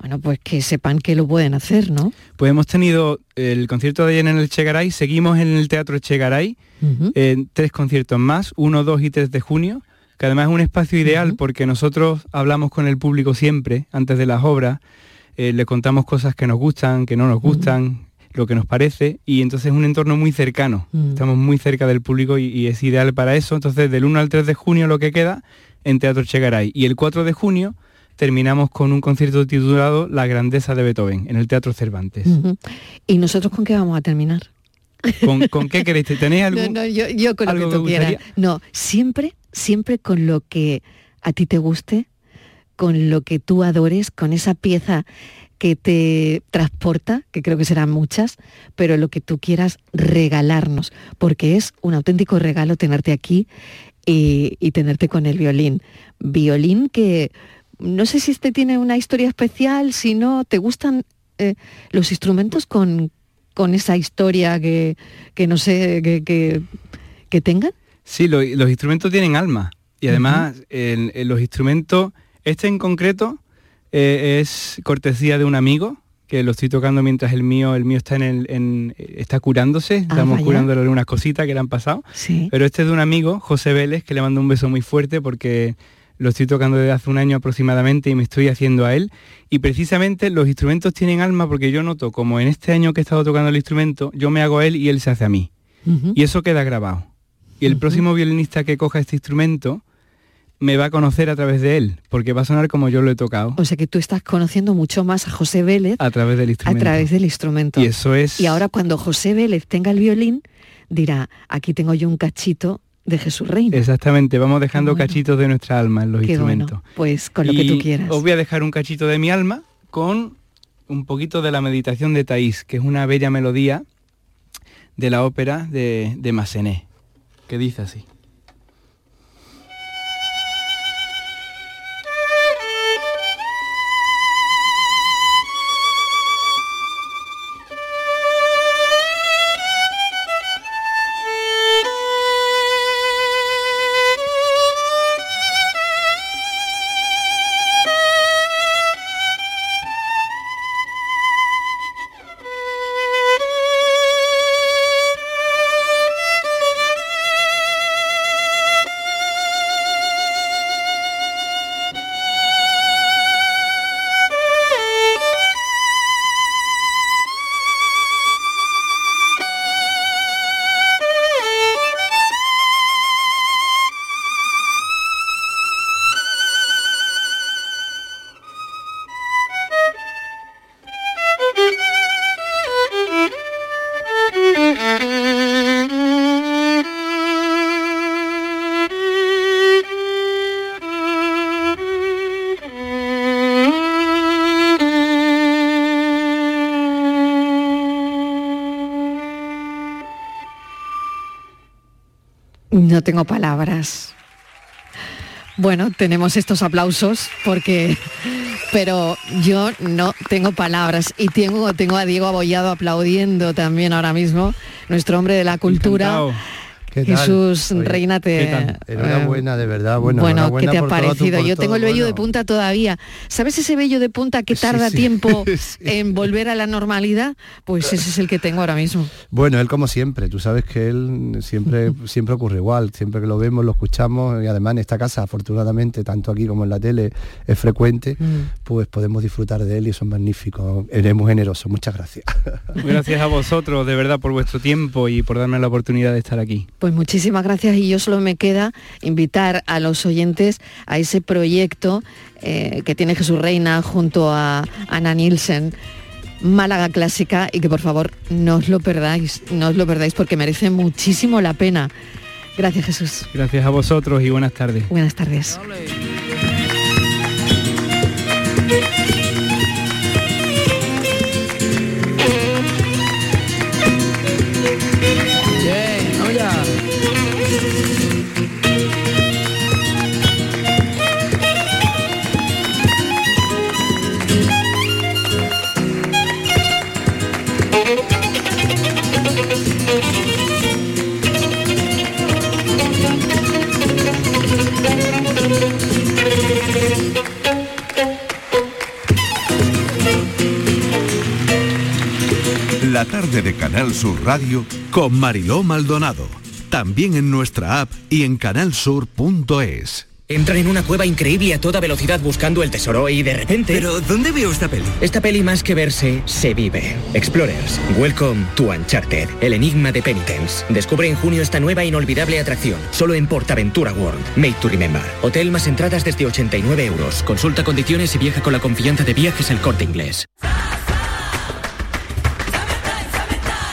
bueno, pues que sepan que lo pueden hacer, ¿no? Pues hemos tenido el concierto de ayer en el Chegaray, seguimos en el Teatro Chegaray, en tres conciertos más, 1, 2 y 3 de junio, que además es un espacio ideal porque nosotros hablamos con el público siempre, antes de las obras, eh, le contamos cosas que nos gustan, que no nos gustan, lo que nos parece, y entonces es un entorno muy cercano, Mm. estamos muy cerca del público y, y es ideal para eso, entonces del 1 al 3 de junio lo que queda en Teatro Chegaray, y el 4 de junio terminamos con un concierto titulado La Grandeza de Beethoven, en el Teatro Cervantes. ¿Y nosotros con qué vamos a terminar? ¿Con, con qué queréis? ¿Tenéis algún...? No, no, yo, yo con lo algo que que tú quieras. No, siempre, siempre con lo que a ti te guste, con lo que tú adores, con esa pieza que te transporta, que creo que serán muchas, pero lo que tú quieras regalarnos, porque es un auténtico regalo tenerte aquí y, y tenerte con el violín. Violín que no sé si este tiene una historia especial, si no, ¿te gustan eh, los instrumentos con, con esa historia que, que no sé, que, que, que tengan? Sí, lo- los instrumentos tienen alma y además en los instrumentos Este en concreto eh, es cortesía de un amigo que lo estoy tocando mientras el mío, el mío está en, el, en- está curándose, estamos Ah, vaya. curándole unas cositas que le han pasado. Sí. Pero este es de un amigo, José Vélez, que le mando un beso muy fuerte porque lo estoy tocando desde hace un año aproximadamente y me estoy haciendo a él. Y precisamente los instrumentos tienen alma porque yo noto como en este año que he estado tocando el instrumento, yo me hago a él y él se hace a mí. Y eso queda grabado. Y el próximo violinista que coja este instrumento me va a conocer a través de él, porque va a sonar como yo lo he tocado, O sea que tú estás conociendo mucho más a José Vélez a través del a instrumento. través del instrumento. Y eso es... Y ahora cuando José Vélez tenga el violín, dirá, aquí tengo yo un cachito de Jesús Reina. Exactamente, vamos dejando cachitos de nuestra alma en los Qué instrumentos. bueno, pues con lo que tú quieras. Os voy a dejar un cachito de mi alma con un poquito de la meditación de Taís, que es una bella melodía de la ópera de, de Massenet, que dice así. No tengo palabras. Bueno, tenemos estos aplausos porque, pero yo no tengo palabras y tengo, tengo a Diego Abollado aplaudiendo también ahora mismo, nuestro hombre de la cultura. ¿Qué tal? Jesús, Oye, Reina, te... ¿qué tal? Enhorabuena, de verdad. Bueno, Bueno, ¿qué te ha tu- parecido? Yo tengo el vello de punta todavía. ¿Sabes ese vello de punta que tarda sí. tiempo en volver a la normalidad? Pues ese es el que tengo ahora mismo. Bueno, él como siempre, tú sabes que él siempre, siempre ocurre igual, siempre que lo vemos, lo escuchamos y además en esta casa, afortunadamente, tanto aquí como en la tele, es frecuente, Mm. pues podemos disfrutar de él y eso es magnífico. Eres muy generoso, muchas gracias. Gracias a vosotros, de verdad, por vuestro tiempo y por darme la oportunidad de estar aquí. Pues muchísimas gracias y yo solo me queda invitar a los oyentes a ese proyecto eh, que tiene Jesús Reina junto a Ana Nielsen. Málaga Clásica y que por favor no os lo perdáis, no os lo perdáis porque merece muchísimo la pena. Gracias Jesús. Gracias a vosotros y buenas tardes. Buenas tardes. La tarde de Canal Sur Radio con Mariló Maldonado. También en nuestra app y en canalsur.es. Entran en una cueva increíble a toda velocidad buscando el tesoro y de repente... ¿Pero dónde veo esta peli? Esta peli más que verse, se vive. Explorers, welcome to Uncharted, el enigma de Penitence. Descubre en junio esta nueva inolvidable atracción, solo en Portaventura World, made to remember. Hotel más entradas desde 89 euros. Consulta condiciones y viaja con la confianza de viajes el corte inglés.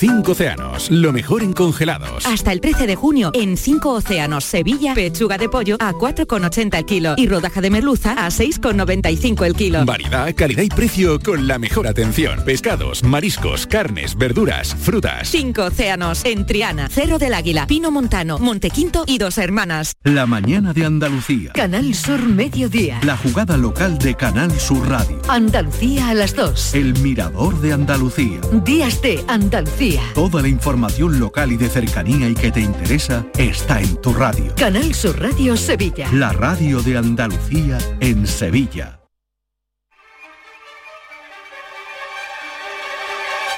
Cinco océanos, lo mejor en congelados. Hasta el 13 de junio, en 5 océanos, Sevilla, pechuga de pollo a 4,80 el kilo y rodaja de merluza a 6,95 el kilo. Variedad, calidad y precio con la mejor atención. Pescados, mariscos, carnes, verduras, frutas. 5 océanos, en Triana, Cerro del Águila, Pino Montano, Montequinto y Dos Hermanas. La mañana de Andalucía. Canal Sur Mediodía. La jugada local de Canal Sur Radio. Andalucía a las 2. El mirador de Andalucía. Días de Andalucía. Toda la información local y de cercanía y que te interesa está en tu radio. Canal Sur Radio Sevilla. La radio de Andalucía en Sevilla.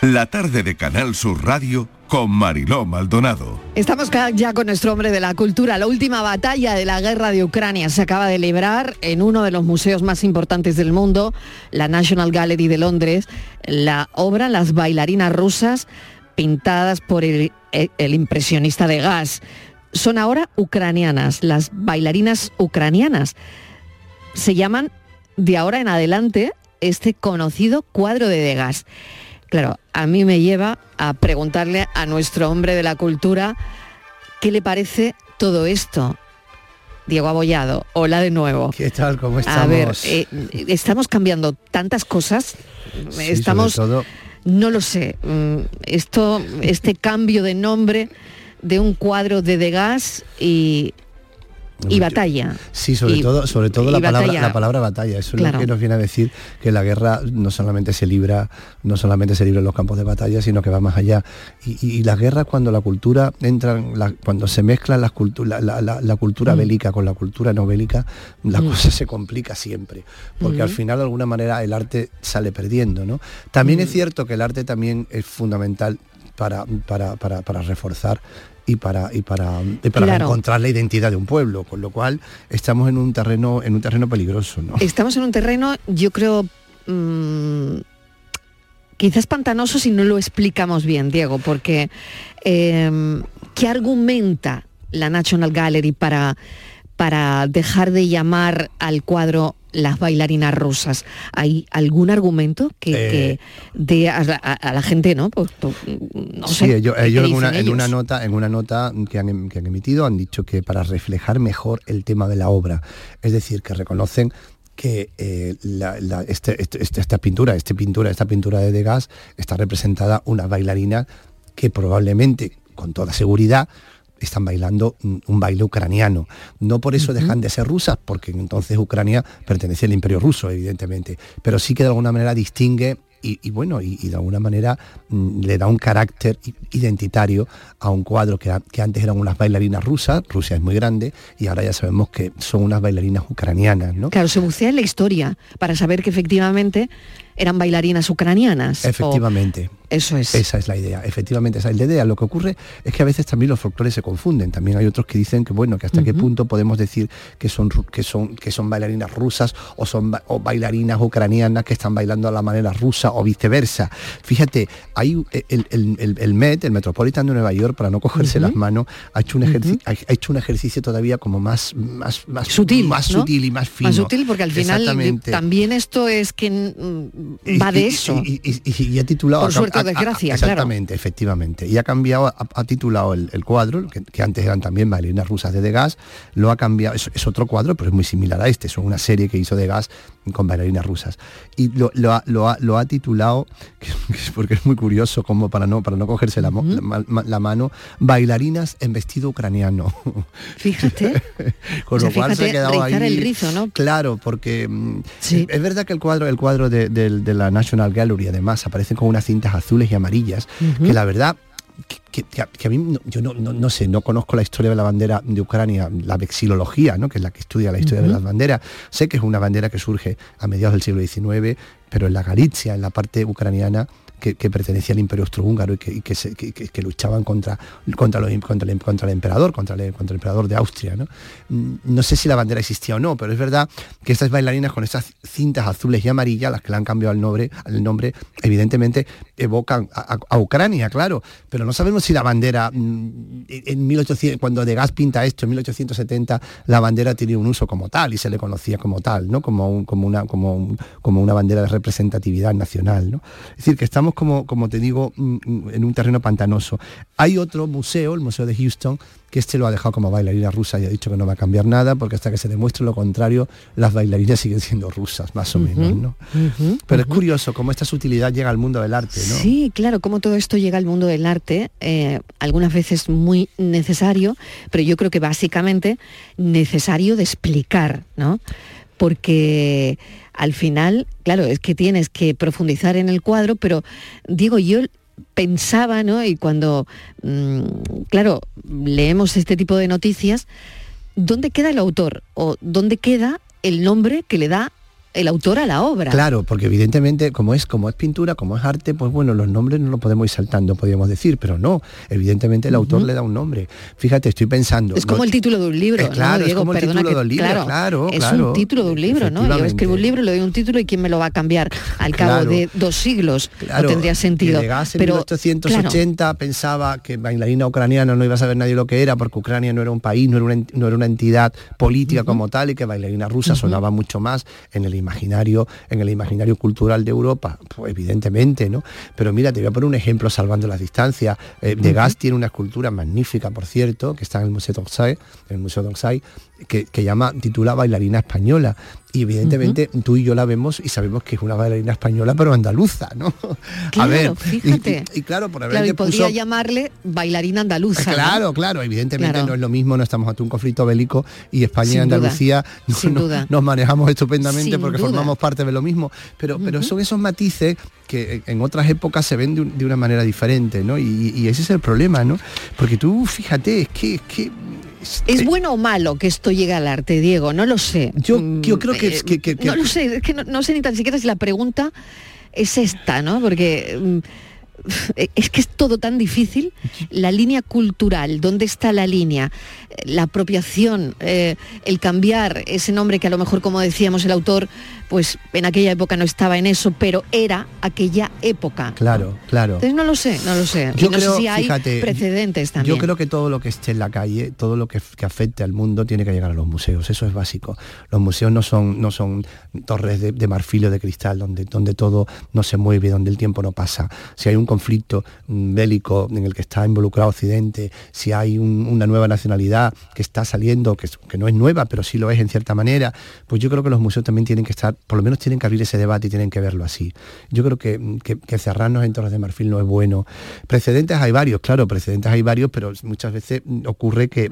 La tarde de Canal Sur Radio con Mariló Maldonado. Estamos ya con nuestro hombre de la cultura. La última batalla de la guerra de Ucrania se acaba de librar en uno de los museos más importantes del mundo, la National Gallery de Londres. La obra Las bailarinas rusas pintadas por el, el impresionista de gas. Son ahora ucranianas, las bailarinas ucranianas. Se llaman de ahora en adelante este conocido cuadro de Degas. Claro, a mí me lleva a preguntarle a nuestro hombre de la cultura qué le parece todo esto. Diego Abollado, hola de nuevo. ¿Qué tal? ¿Cómo estamos? A ver, eh, estamos cambiando tantas cosas. Sí, estamos, sobre todo- no lo sé, mm, esto, este cambio de nombre de un cuadro de Degas y, y batalla. Sí, sobre Y- todo, sobre todo la palabra, batalla. la palabra batalla. Eso es lo que nos viene a decir que la guerra no solamente se libra, no solamente se libra en los campos de batalla, sino que va más allá. Y, y- y la guerra cuando la cultura entra, en la- cuando se mezclan las cultu- la, la- la- la cultura Mm. bélica con la cultura no bélica, la Mm. cosa se complica siempre. Porque al Mm. final de alguna manera el arte sale perdiendo. ¿no? También es cierto que el arte también es fundamental para, para, para- para reforzar y para y para, y para Claro. encontrar la identidad de un pueblo, con lo cual estamos en un terreno en un terreno peligroso, ¿no? Estamos en un terreno, yo creo, mm, quizás pantanoso si no lo explicamos bien, Diego, porque eh, ¿qué argumenta la National Gallery para, para dejar de llamar al cuadro las bailarinas rusas? ¿Hay algún argumento que, Eh. que a, la- a- a la gente, no? Pues, pues, no sí, sé, ellos, ¿qué ellos en, una, en ellos? una nota, en una nota que han, em- que han emitido han dicho que para reflejar mejor el tema de la obra, es decir, que reconocen que eh, la- la- este- este- este- esta pintura, este pintura, esta pintura de Degas está representada una bailarina que probablemente, con toda seguridad, están bailando un, un baile ucraniano. No por eso dejan de ser rusas, porque entonces Ucrania pertenece al imperio ruso, evidentemente, pero sí que de alguna manera distingue y, y bueno, y, y de alguna manera mm, le da un carácter identitario a un cuadro que, a- que antes eran unas bailarinas rusas, Rusia es muy grande, y ahora ya sabemos que son unas bailarinas ucranianas, ¿no? Claro, se bucea en la historia para saber que efectivamente eran bailarinas ucranianas. o- Efectivamente. Eso es. Esa es la idea, efectivamente esa es la idea. Lo que ocurre es que a veces también los folclores se confunden. También hay otros que dicen que bueno, que hasta qué punto podemos decir que son que son que son bailarinas rusas o son o bailarinas ucranianas que están bailando a la manera rusa o viceversa. Fíjate, hay el, el- el- el Met, el Metropolitan de Nueva York, para no cogerse las manos, ha hecho un ejercicio, ha ha hecho un ejercicio todavía como más más más sutil, más ¿no? sutil y más fino. Más sutil porque al final Exactamente. también esto es que va de eso. Y, y- y- y ha titulado... Por suerte o desgracia, claro. Exactamente, efectivamente. Y ha cambiado, ha, ha titulado el, el cuadro, que, que antes eran también bailarinas rusas de Degas, lo ha cambiado, es, es otro cuadro, pero es muy similar a este, es una serie que hizo Degas con bailarinas rusas. Y lo, lo ha, lo ha- lo ha titulado, porque es muy curioso, como para no, para no cogerse la, mano, bailarinas en vestido ucraniano. Fíjate. Con O sea, lo cual se ha quedado ahí. el rizo, ¿no? Claro, porque mm, es, es verdad que el cuadro, el cuadro de, la National Gallery además aparecen con unas cintas azules y amarillas, que la verdad que, que a, que a mí no- yo no, no- no sé, no conozco la historia de la bandera de Ucrania, la vexilología, ¿no? que es la que estudia la historia de las banderas. Sé que es una bandera que surge a mediados del siglo XIX, pero en la Galicia, en la parte ucraniana, que, pertenecía al imperio austrohúngaro y que, luchaban contra, contra, los- contra, el, contra el emperador, contra el, contra el emperador de Austria. ¿no? Mm, no sé si la bandera existía o no, pero es verdad que estas bailarinas con estas cintas azules y amarillas, las que le han cambiado el nombre, el nombre evidentemente evocan a, Ucrania, claro, pero no sabemos si la bandera, mm, en 1800, cuando De Gas pinta esto, en 1870, la bandera tenía un uso como tal y se le conocía como tal, ¿no? como, un- como, una, como, como una bandera de representatividad nacional. ¿no? Es decir, que estamos, como, como te digo, mm, mm, en un terreno pantanoso. Hay otro museo, el Museo de Houston, que este lo ha dejado como bailarina rusa y ha dicho que no va a cambiar nada porque hasta que se demuestre lo contrario, las bailarinas siguen siendo rusas, más o menos. ¿no? Pero es curioso cómo esta sutilidad llega al mundo del arte, ¿no? Sí, claro, como todo esto llega al mundo del arte, eh, algunas veces muy necesario, pero yo creo que básicamente necesario de explicar, ¿no? Porque al final, claro, es que tienes que profundizar en el cuadro, pero digo, yo pensaba, ¿no? Y cuando, mm, claro, leemos este tipo de noticias, ¿dónde queda el autor? ¿O dónde queda el nombre que le da el autor a la obra? Claro, porque evidentemente como es como es pintura, como es arte, pues bueno, los nombres no los podemos ir saltando, podríamos decir, pero no, evidentemente el autor le da un nombre. Fíjate, estoy pensando. Es como no- el título de un libro, Eh, claro, ¿no, es Diego? como el Perdona título que- de un libro, claro, claro, Es claro, un título de un libro, ¿no? Yo escribo un libro, le doy un título y quién me lo va a cambiar al cabo Claro. de dos siglos. No tendría sentido. Degas en Pero 1880 pensaba que bailarina ucraniana no iba a saber nadie lo que era porque Ucrania no era un país, no era una, no era una entidad política como tal y que bailarina rusa sonaba mucho más en el imaginario, en el imaginario cultural de Europa, pues evidentemente, ¿no? Pero mira, te voy a poner un ejemplo salvando las distancias. Eh, Degas tiene una escultura magnífica, por cierto, que está en el Museo d'Orsay, en el Museo d'Orsay, que, que llama, titula Bailarina Española. Y evidentemente tú y yo la vemos y sabemos que es una bailarina española, pero andaluza, ¿no? Claro, fíjate. Y, y claro, por Claro, y podría puso... llamarle bailarina andaluza. ¿no? Claro, claro, evidentemente Claro. no es lo mismo, no estamos ante un conflicto bélico y España y duda, Andalucía no- no- duda. nos manejamos estupendamente Sin porque duda. formamos parte de lo mismo, pero, pero son esos matices que en otras épocas se ven de, un- de una manera diferente, ¿no? Y, y ese es el problema, ¿no? Porque tú, fíjate, es que... Es que ¿Es bueno o malo que esto llegue al arte, Diego? No lo sé. Yo, Mm, yo creo que, es eh, que, que- que- No lo sé, es que no, no sé ni tan siquiera si la pregunta es esta, ¿no? Porque mm, es que es todo tan difícil. La línea cultural, ¿dónde está la línea? Eh, La apropiación, eh, el cambiar ese nombre que a lo mejor, como decíamos, el autor, pues en aquella época no estaba en eso, pero era aquella época. Claro, claro. Entonces no lo sé, no lo sé. Yo y no creo, sé si hay fíjate, precedentes también. Yo creo que todo lo que esté en la calle, todo lo que, que afecte al mundo tiene que llegar a los museos. Eso es básico. Los museos no son, no son torres de, de marfil o de cristal donde, donde todo no se mueve, donde el tiempo no pasa. Si hay un conflicto bélico en el que está involucrado Occidente, si hay un- una nueva nacionalidad que está saliendo, que, no es nueva, pero sí lo es en cierta manera, pues yo creo que los museos también tienen que estar, por lo menos tienen que abrir ese debate y tienen que verlo así. Yo creo que, que, que cerrarnos en torres de marfil no es bueno. Precedentes hay varios, claro, precedentes hay varios, pero muchas veces ocurre que,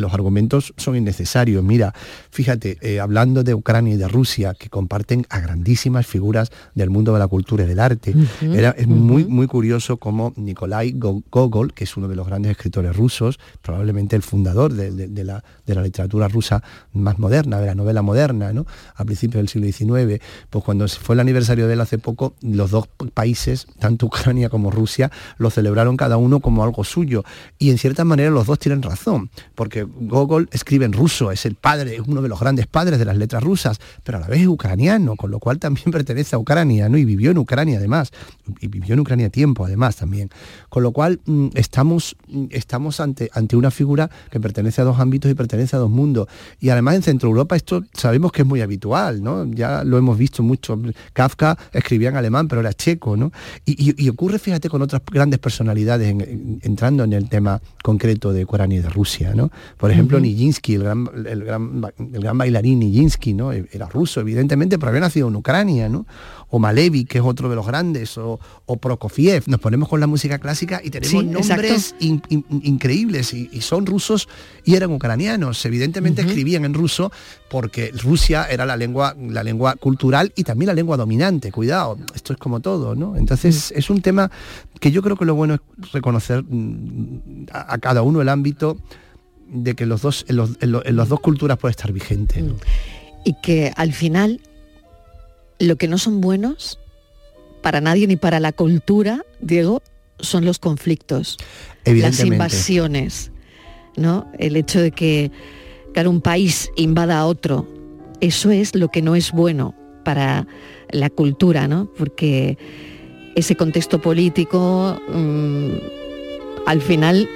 los argumentos son innecesarios. Mira, fíjate, eh, hablando de Ucrania y de Rusia, que comparten a grandísimas figuras del mundo de la cultura y del arte, era, es muy, muy curioso cómo Nikolai Go- Gogol, que es uno de los grandes escritores rusos, probablemente el fundador de, de- de la, de la literatura rusa más moderna, de la novela moderna, ¿no? a principios del siglo XIX, pues cuando fue el aniversario de él hace poco, los dos países, tanto Ucrania como Rusia, lo celebraron cada uno como algo suyo. Y en cierta manera los dos tienen razón, porque Gogol escribe en ruso, es el padre, es uno de los grandes padres de las letras rusas, pero a la vez es ucraniano, con lo cual también pertenece a Ucrania, ¿no? Y vivió en Ucrania además, y vivió en Ucrania tiempo, además, también. Con lo cual, mm, estamos, mm, estamos ante, ante una figura que pertenece a dos ámbitos y pertenece a dos mundos. Y además en Centro Europa esto sabemos que es muy habitual, ¿no? Ya lo hemos visto mucho. Kafka escribía en alemán, pero era checo, ¿no? Y, ocurre, fíjate, con otras grandes personalidades, entrando en el tema concreto de Ucrania y de Rusia, ¿no? Por ejemplo, Nijinsky, el gran, el, gran, el gran bailarín Nijinsky, ¿no? Era ruso, evidentemente, pero había nacido en Ucrania, ¿no? o Malevi, que es otro de los grandes, o, Prokofiev. Nos ponemos con la música clásica y tenemos nombres increíbles y, son rusos y eran ucranianos. Evidentemente escribían en ruso porque Rusia era la lengua, la lengua cultural y también la lengua dominante. Cuidado, esto es como todo, ¿no? Entonces es un tema que yo creo que lo bueno es reconocer mm, a, cada uno el ámbito de que los dos, en, los, dos culturas puede estar vigente. Y que al final lo que no son buenos para nadie ni para la cultura, Diego, son los conflictos, las invasiones, ¿no? El hecho de que, un país invada a otro, eso es lo que no es bueno para la cultura, ¿no? Porque ese contexto político mm, al final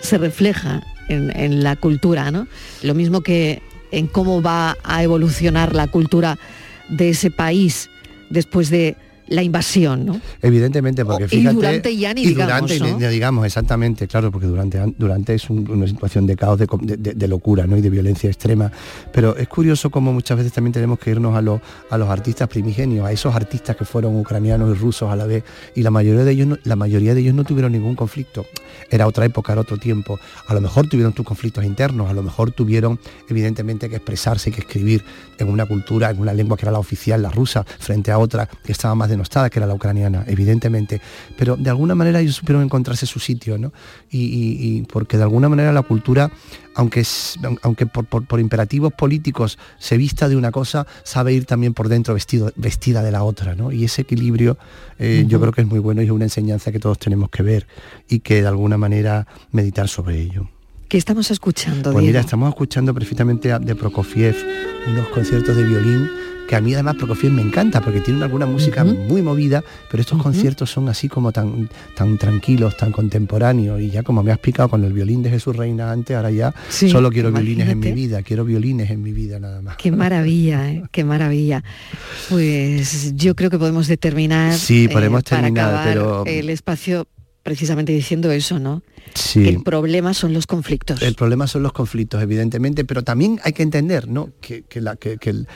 se refleja en, en, la cultura, ¿no? Lo mismo que en cómo va a evolucionar la cultura de ese país después de la invasión, ¿no? Evidentemente, porque fíjate... Y durante ya ni digamos, durante, digamos, exactamente, claro, porque durante, durante es una situación de caos, de, locura, ¿no? Y de violencia extrema. Pero es curioso cómo muchas veces también tenemos que irnos a, los a los artistas primigenios, a esos artistas que fueron ucranianos y rusos a la vez, y la mayoría de ellos no, la mayoría de ellos no tuvieron ningún conflicto. Era otra época, era otro tiempo. A lo mejor tuvieron tus conflictos internos, a lo mejor tuvieron, evidentemente, que expresarse y que escribir en una cultura, en una lengua que era la oficial, la rusa, frente a otra que estaba más denostada, que era la ucraniana, evidentemente. Pero de alguna manera ellos supieron encontrarse su sitio, ¿no? Y, porque de alguna manera la cultura, aunque, aunque por, imperativos políticos se vista de una cosa, sabe ir también por dentro vestido, vestida de la otra, ¿no? Y ese equilibrio eh, yo creo que es muy bueno y es una enseñanza que todos tenemos que ver y que de alguna manera meditar sobre ello. ¿Qué estamos escuchando? Pues mira, estamos escuchando perfectamente de Prokofiev unos conciertos de violín que a mí además Prokofiev me encanta porque tiene alguna música muy movida, pero estos conciertos son así como tan, tan tranquilos, tan contemporáneos y ya como me has explicado con el violín de Jesús Reina antes, ahora ya solo quiero violines en mi vida, quiero violines en mi vida nada más. Qué maravilla, ¿eh? qué maravilla. Pues yo creo que podemos determinar sí, podemos eh, terminar, pero el espacio precisamente diciendo eso, ¿no? Sí. el problema son los conflictos. El problema son los conflictos, evidentemente, pero también hay que entender, ¿no? Que, la, que, el,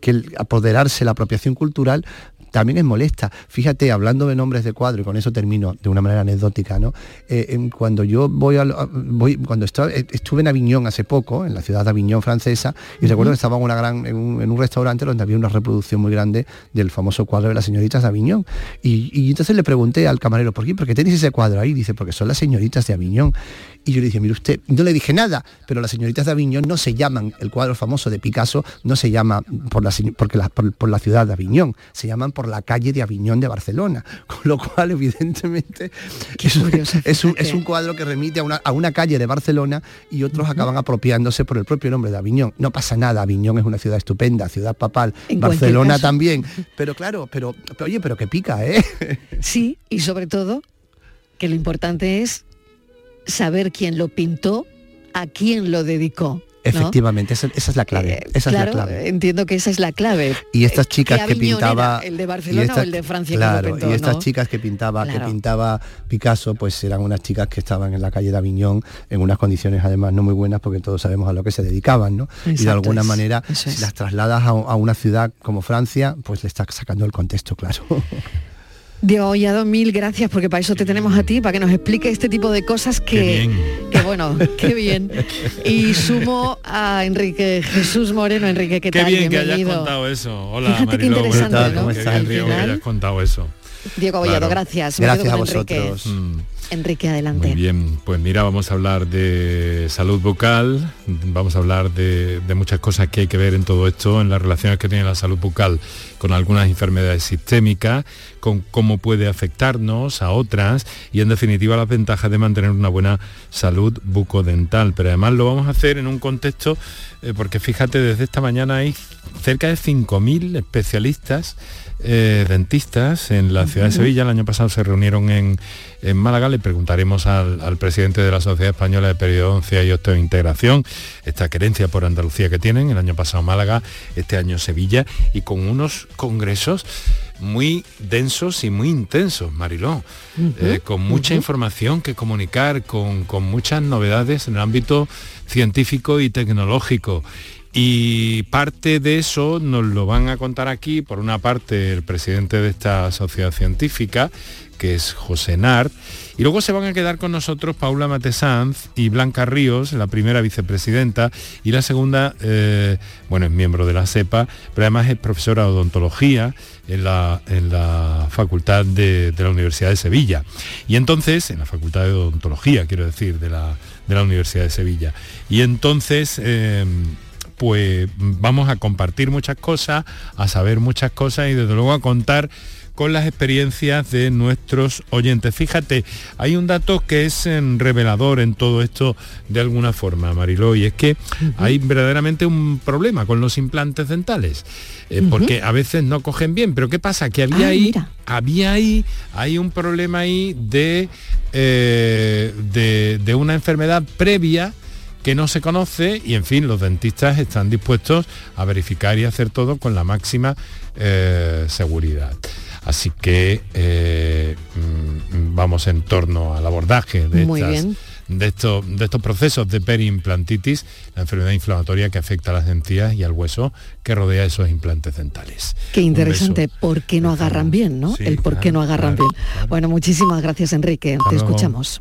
que el apoderarse la apropiación cultural también es molesta. Fíjate, hablando de nombres de cuadro, y con eso termino de una manera anecdótica, ¿no? Eh, cuando yo voy a, voy, cuando eh, estuve en Aviñón hace poco, en la ciudad de Aviñón francesa, y recuerdo que estaba en, una gran, en un, restaurante donde había una reproducción muy grande del famoso cuadro de las señoritas de Aviñón. Y, entonces le pregunté al camarero, ¿por qué? ¿Por qué tenéis ese cuadro ahí? Dice, porque son las señoritas de Aviñón. Y yo le dije, mire usted, no le dije nada, pero las señoritas de Aviñón no se llaman, el cuadro famoso de Picasso no se llama por la, porque por, la ciudad de Aviñón, se llaman por la calle de Aviñón de Barcelona. Con lo cual, evidentemente, es, un, cuadro que remite a una, a una calle de Barcelona y otros acaban apropiándose por el propio nombre de Aviñón. No pasa nada, Aviñón es una ciudad estupenda, ciudad papal, Barcelona también. Pero claro, pero, pero oye, pero que pica, ¿eh? Sí, y sobre todo que lo importante es saber quién lo pintó, a quién lo dedicó. Efectivamente, esa, es la clave. Eh, esa es la clave. Entiendo que esa es la clave. Y estas chicas que pintaba el de Barcelona o el de Francia. Claro, y estas chicas que pintaba, que pintaba Picasso, pues eran unas chicas que estaban en la calle de Aviñón en unas condiciones además no muy buenas porque todos sabemos a lo que se dedicaban, ¿no? y de alguna manera si las trasladas a, a, una ciudad como Francia, pues le estás sacando el contexto, claro. Diego Hollado, mil gracias porque para eso te tenemos a ti, para que nos explique este tipo de cosas que, que bueno, qué bien. Y sumo a Enrique Jesús Moreno. Enrique, ¿qué, qué tal? bien que hayas contado eso. Hola, Fíjate qué interesante, ¿Cómo estás? Qué bien, que hayas contado eso. Diego Hollado, gracias. Gracias a vosotros. Mm. Enrique, adelante. Muy bien, pues mira, vamos a hablar de salud bucal, vamos a hablar de, de, muchas cosas que hay que ver en todo esto, en las relaciones que tiene la salud bucal con algunas enfermedades sistémicas, con cómo puede afectarnos a otras y en definitiva las ventajas de mantener una buena salud bucodental. Pero además lo vamos a hacer en un contexto, eh, porque fíjate, desde esta mañana hay cerca de 5.000 especialistas eh, dentistas en la ciudad de Sevilla. El año pasado se reunieron en, en Málaga. Le preguntaremos al, al, presidente de la Sociedad Española de Periodoncia y Osteointegración esta querencia por Andalucía que tienen. El año pasado Málaga, este año Sevilla, y con unos congresos muy densos y muy intensos, Mariló, uh -huh, eh, con mucha uh -huh. información que comunicar, con, con muchas novedades en el ámbito científico y tecnológico. Y parte de eso nos lo van a contar aquí, por una parte, el presidente de esta sociedad científica, que es José Nart, y luego se van a quedar con nosotros Paula Matesanz y Blanca Ríos, la primera vicepresidenta, y la segunda, eh, bueno, es miembro de la CEPA, pero además es profesora de odontología en la, en la Facultad de, de, la Universidad de Sevilla. Y entonces, en la Facultad de Odontología, quiero decir, de la, de la Universidad de Sevilla. Y entonces... Eh, pues vamos a compartir muchas cosas, a saber muchas cosas y desde luego a contar con las experiencias de nuestros oyentes. Fíjate, hay un dato que es en revelador en todo esto de alguna forma, Mariló, y es que uh -huh. hay verdaderamente un problema con los implantes dentales, eh, uh -huh. porque a veces no cogen bien, pero ¿qué pasa? Que había ah, ahí, mira. había ahí, hay un problema ahí de, eh, de, de una enfermedad previa que no se conoce y en fin los dentistas están dispuestos a verificar y hacer todo con la máxima eh, seguridad. Así que eh, vamos en torno al abordaje de, estas, de, estos, de estos procesos de periimplantitis, la enfermedad inflamatoria que afecta a las encías y al hueso que rodea esos implantes dentales. Qué interesante, ¿por qué no agarran bien, no? Sí, El por qué claro, no agarran claro, bien. Bueno, muchísimas gracias Enrique, Hasta te luego. escuchamos.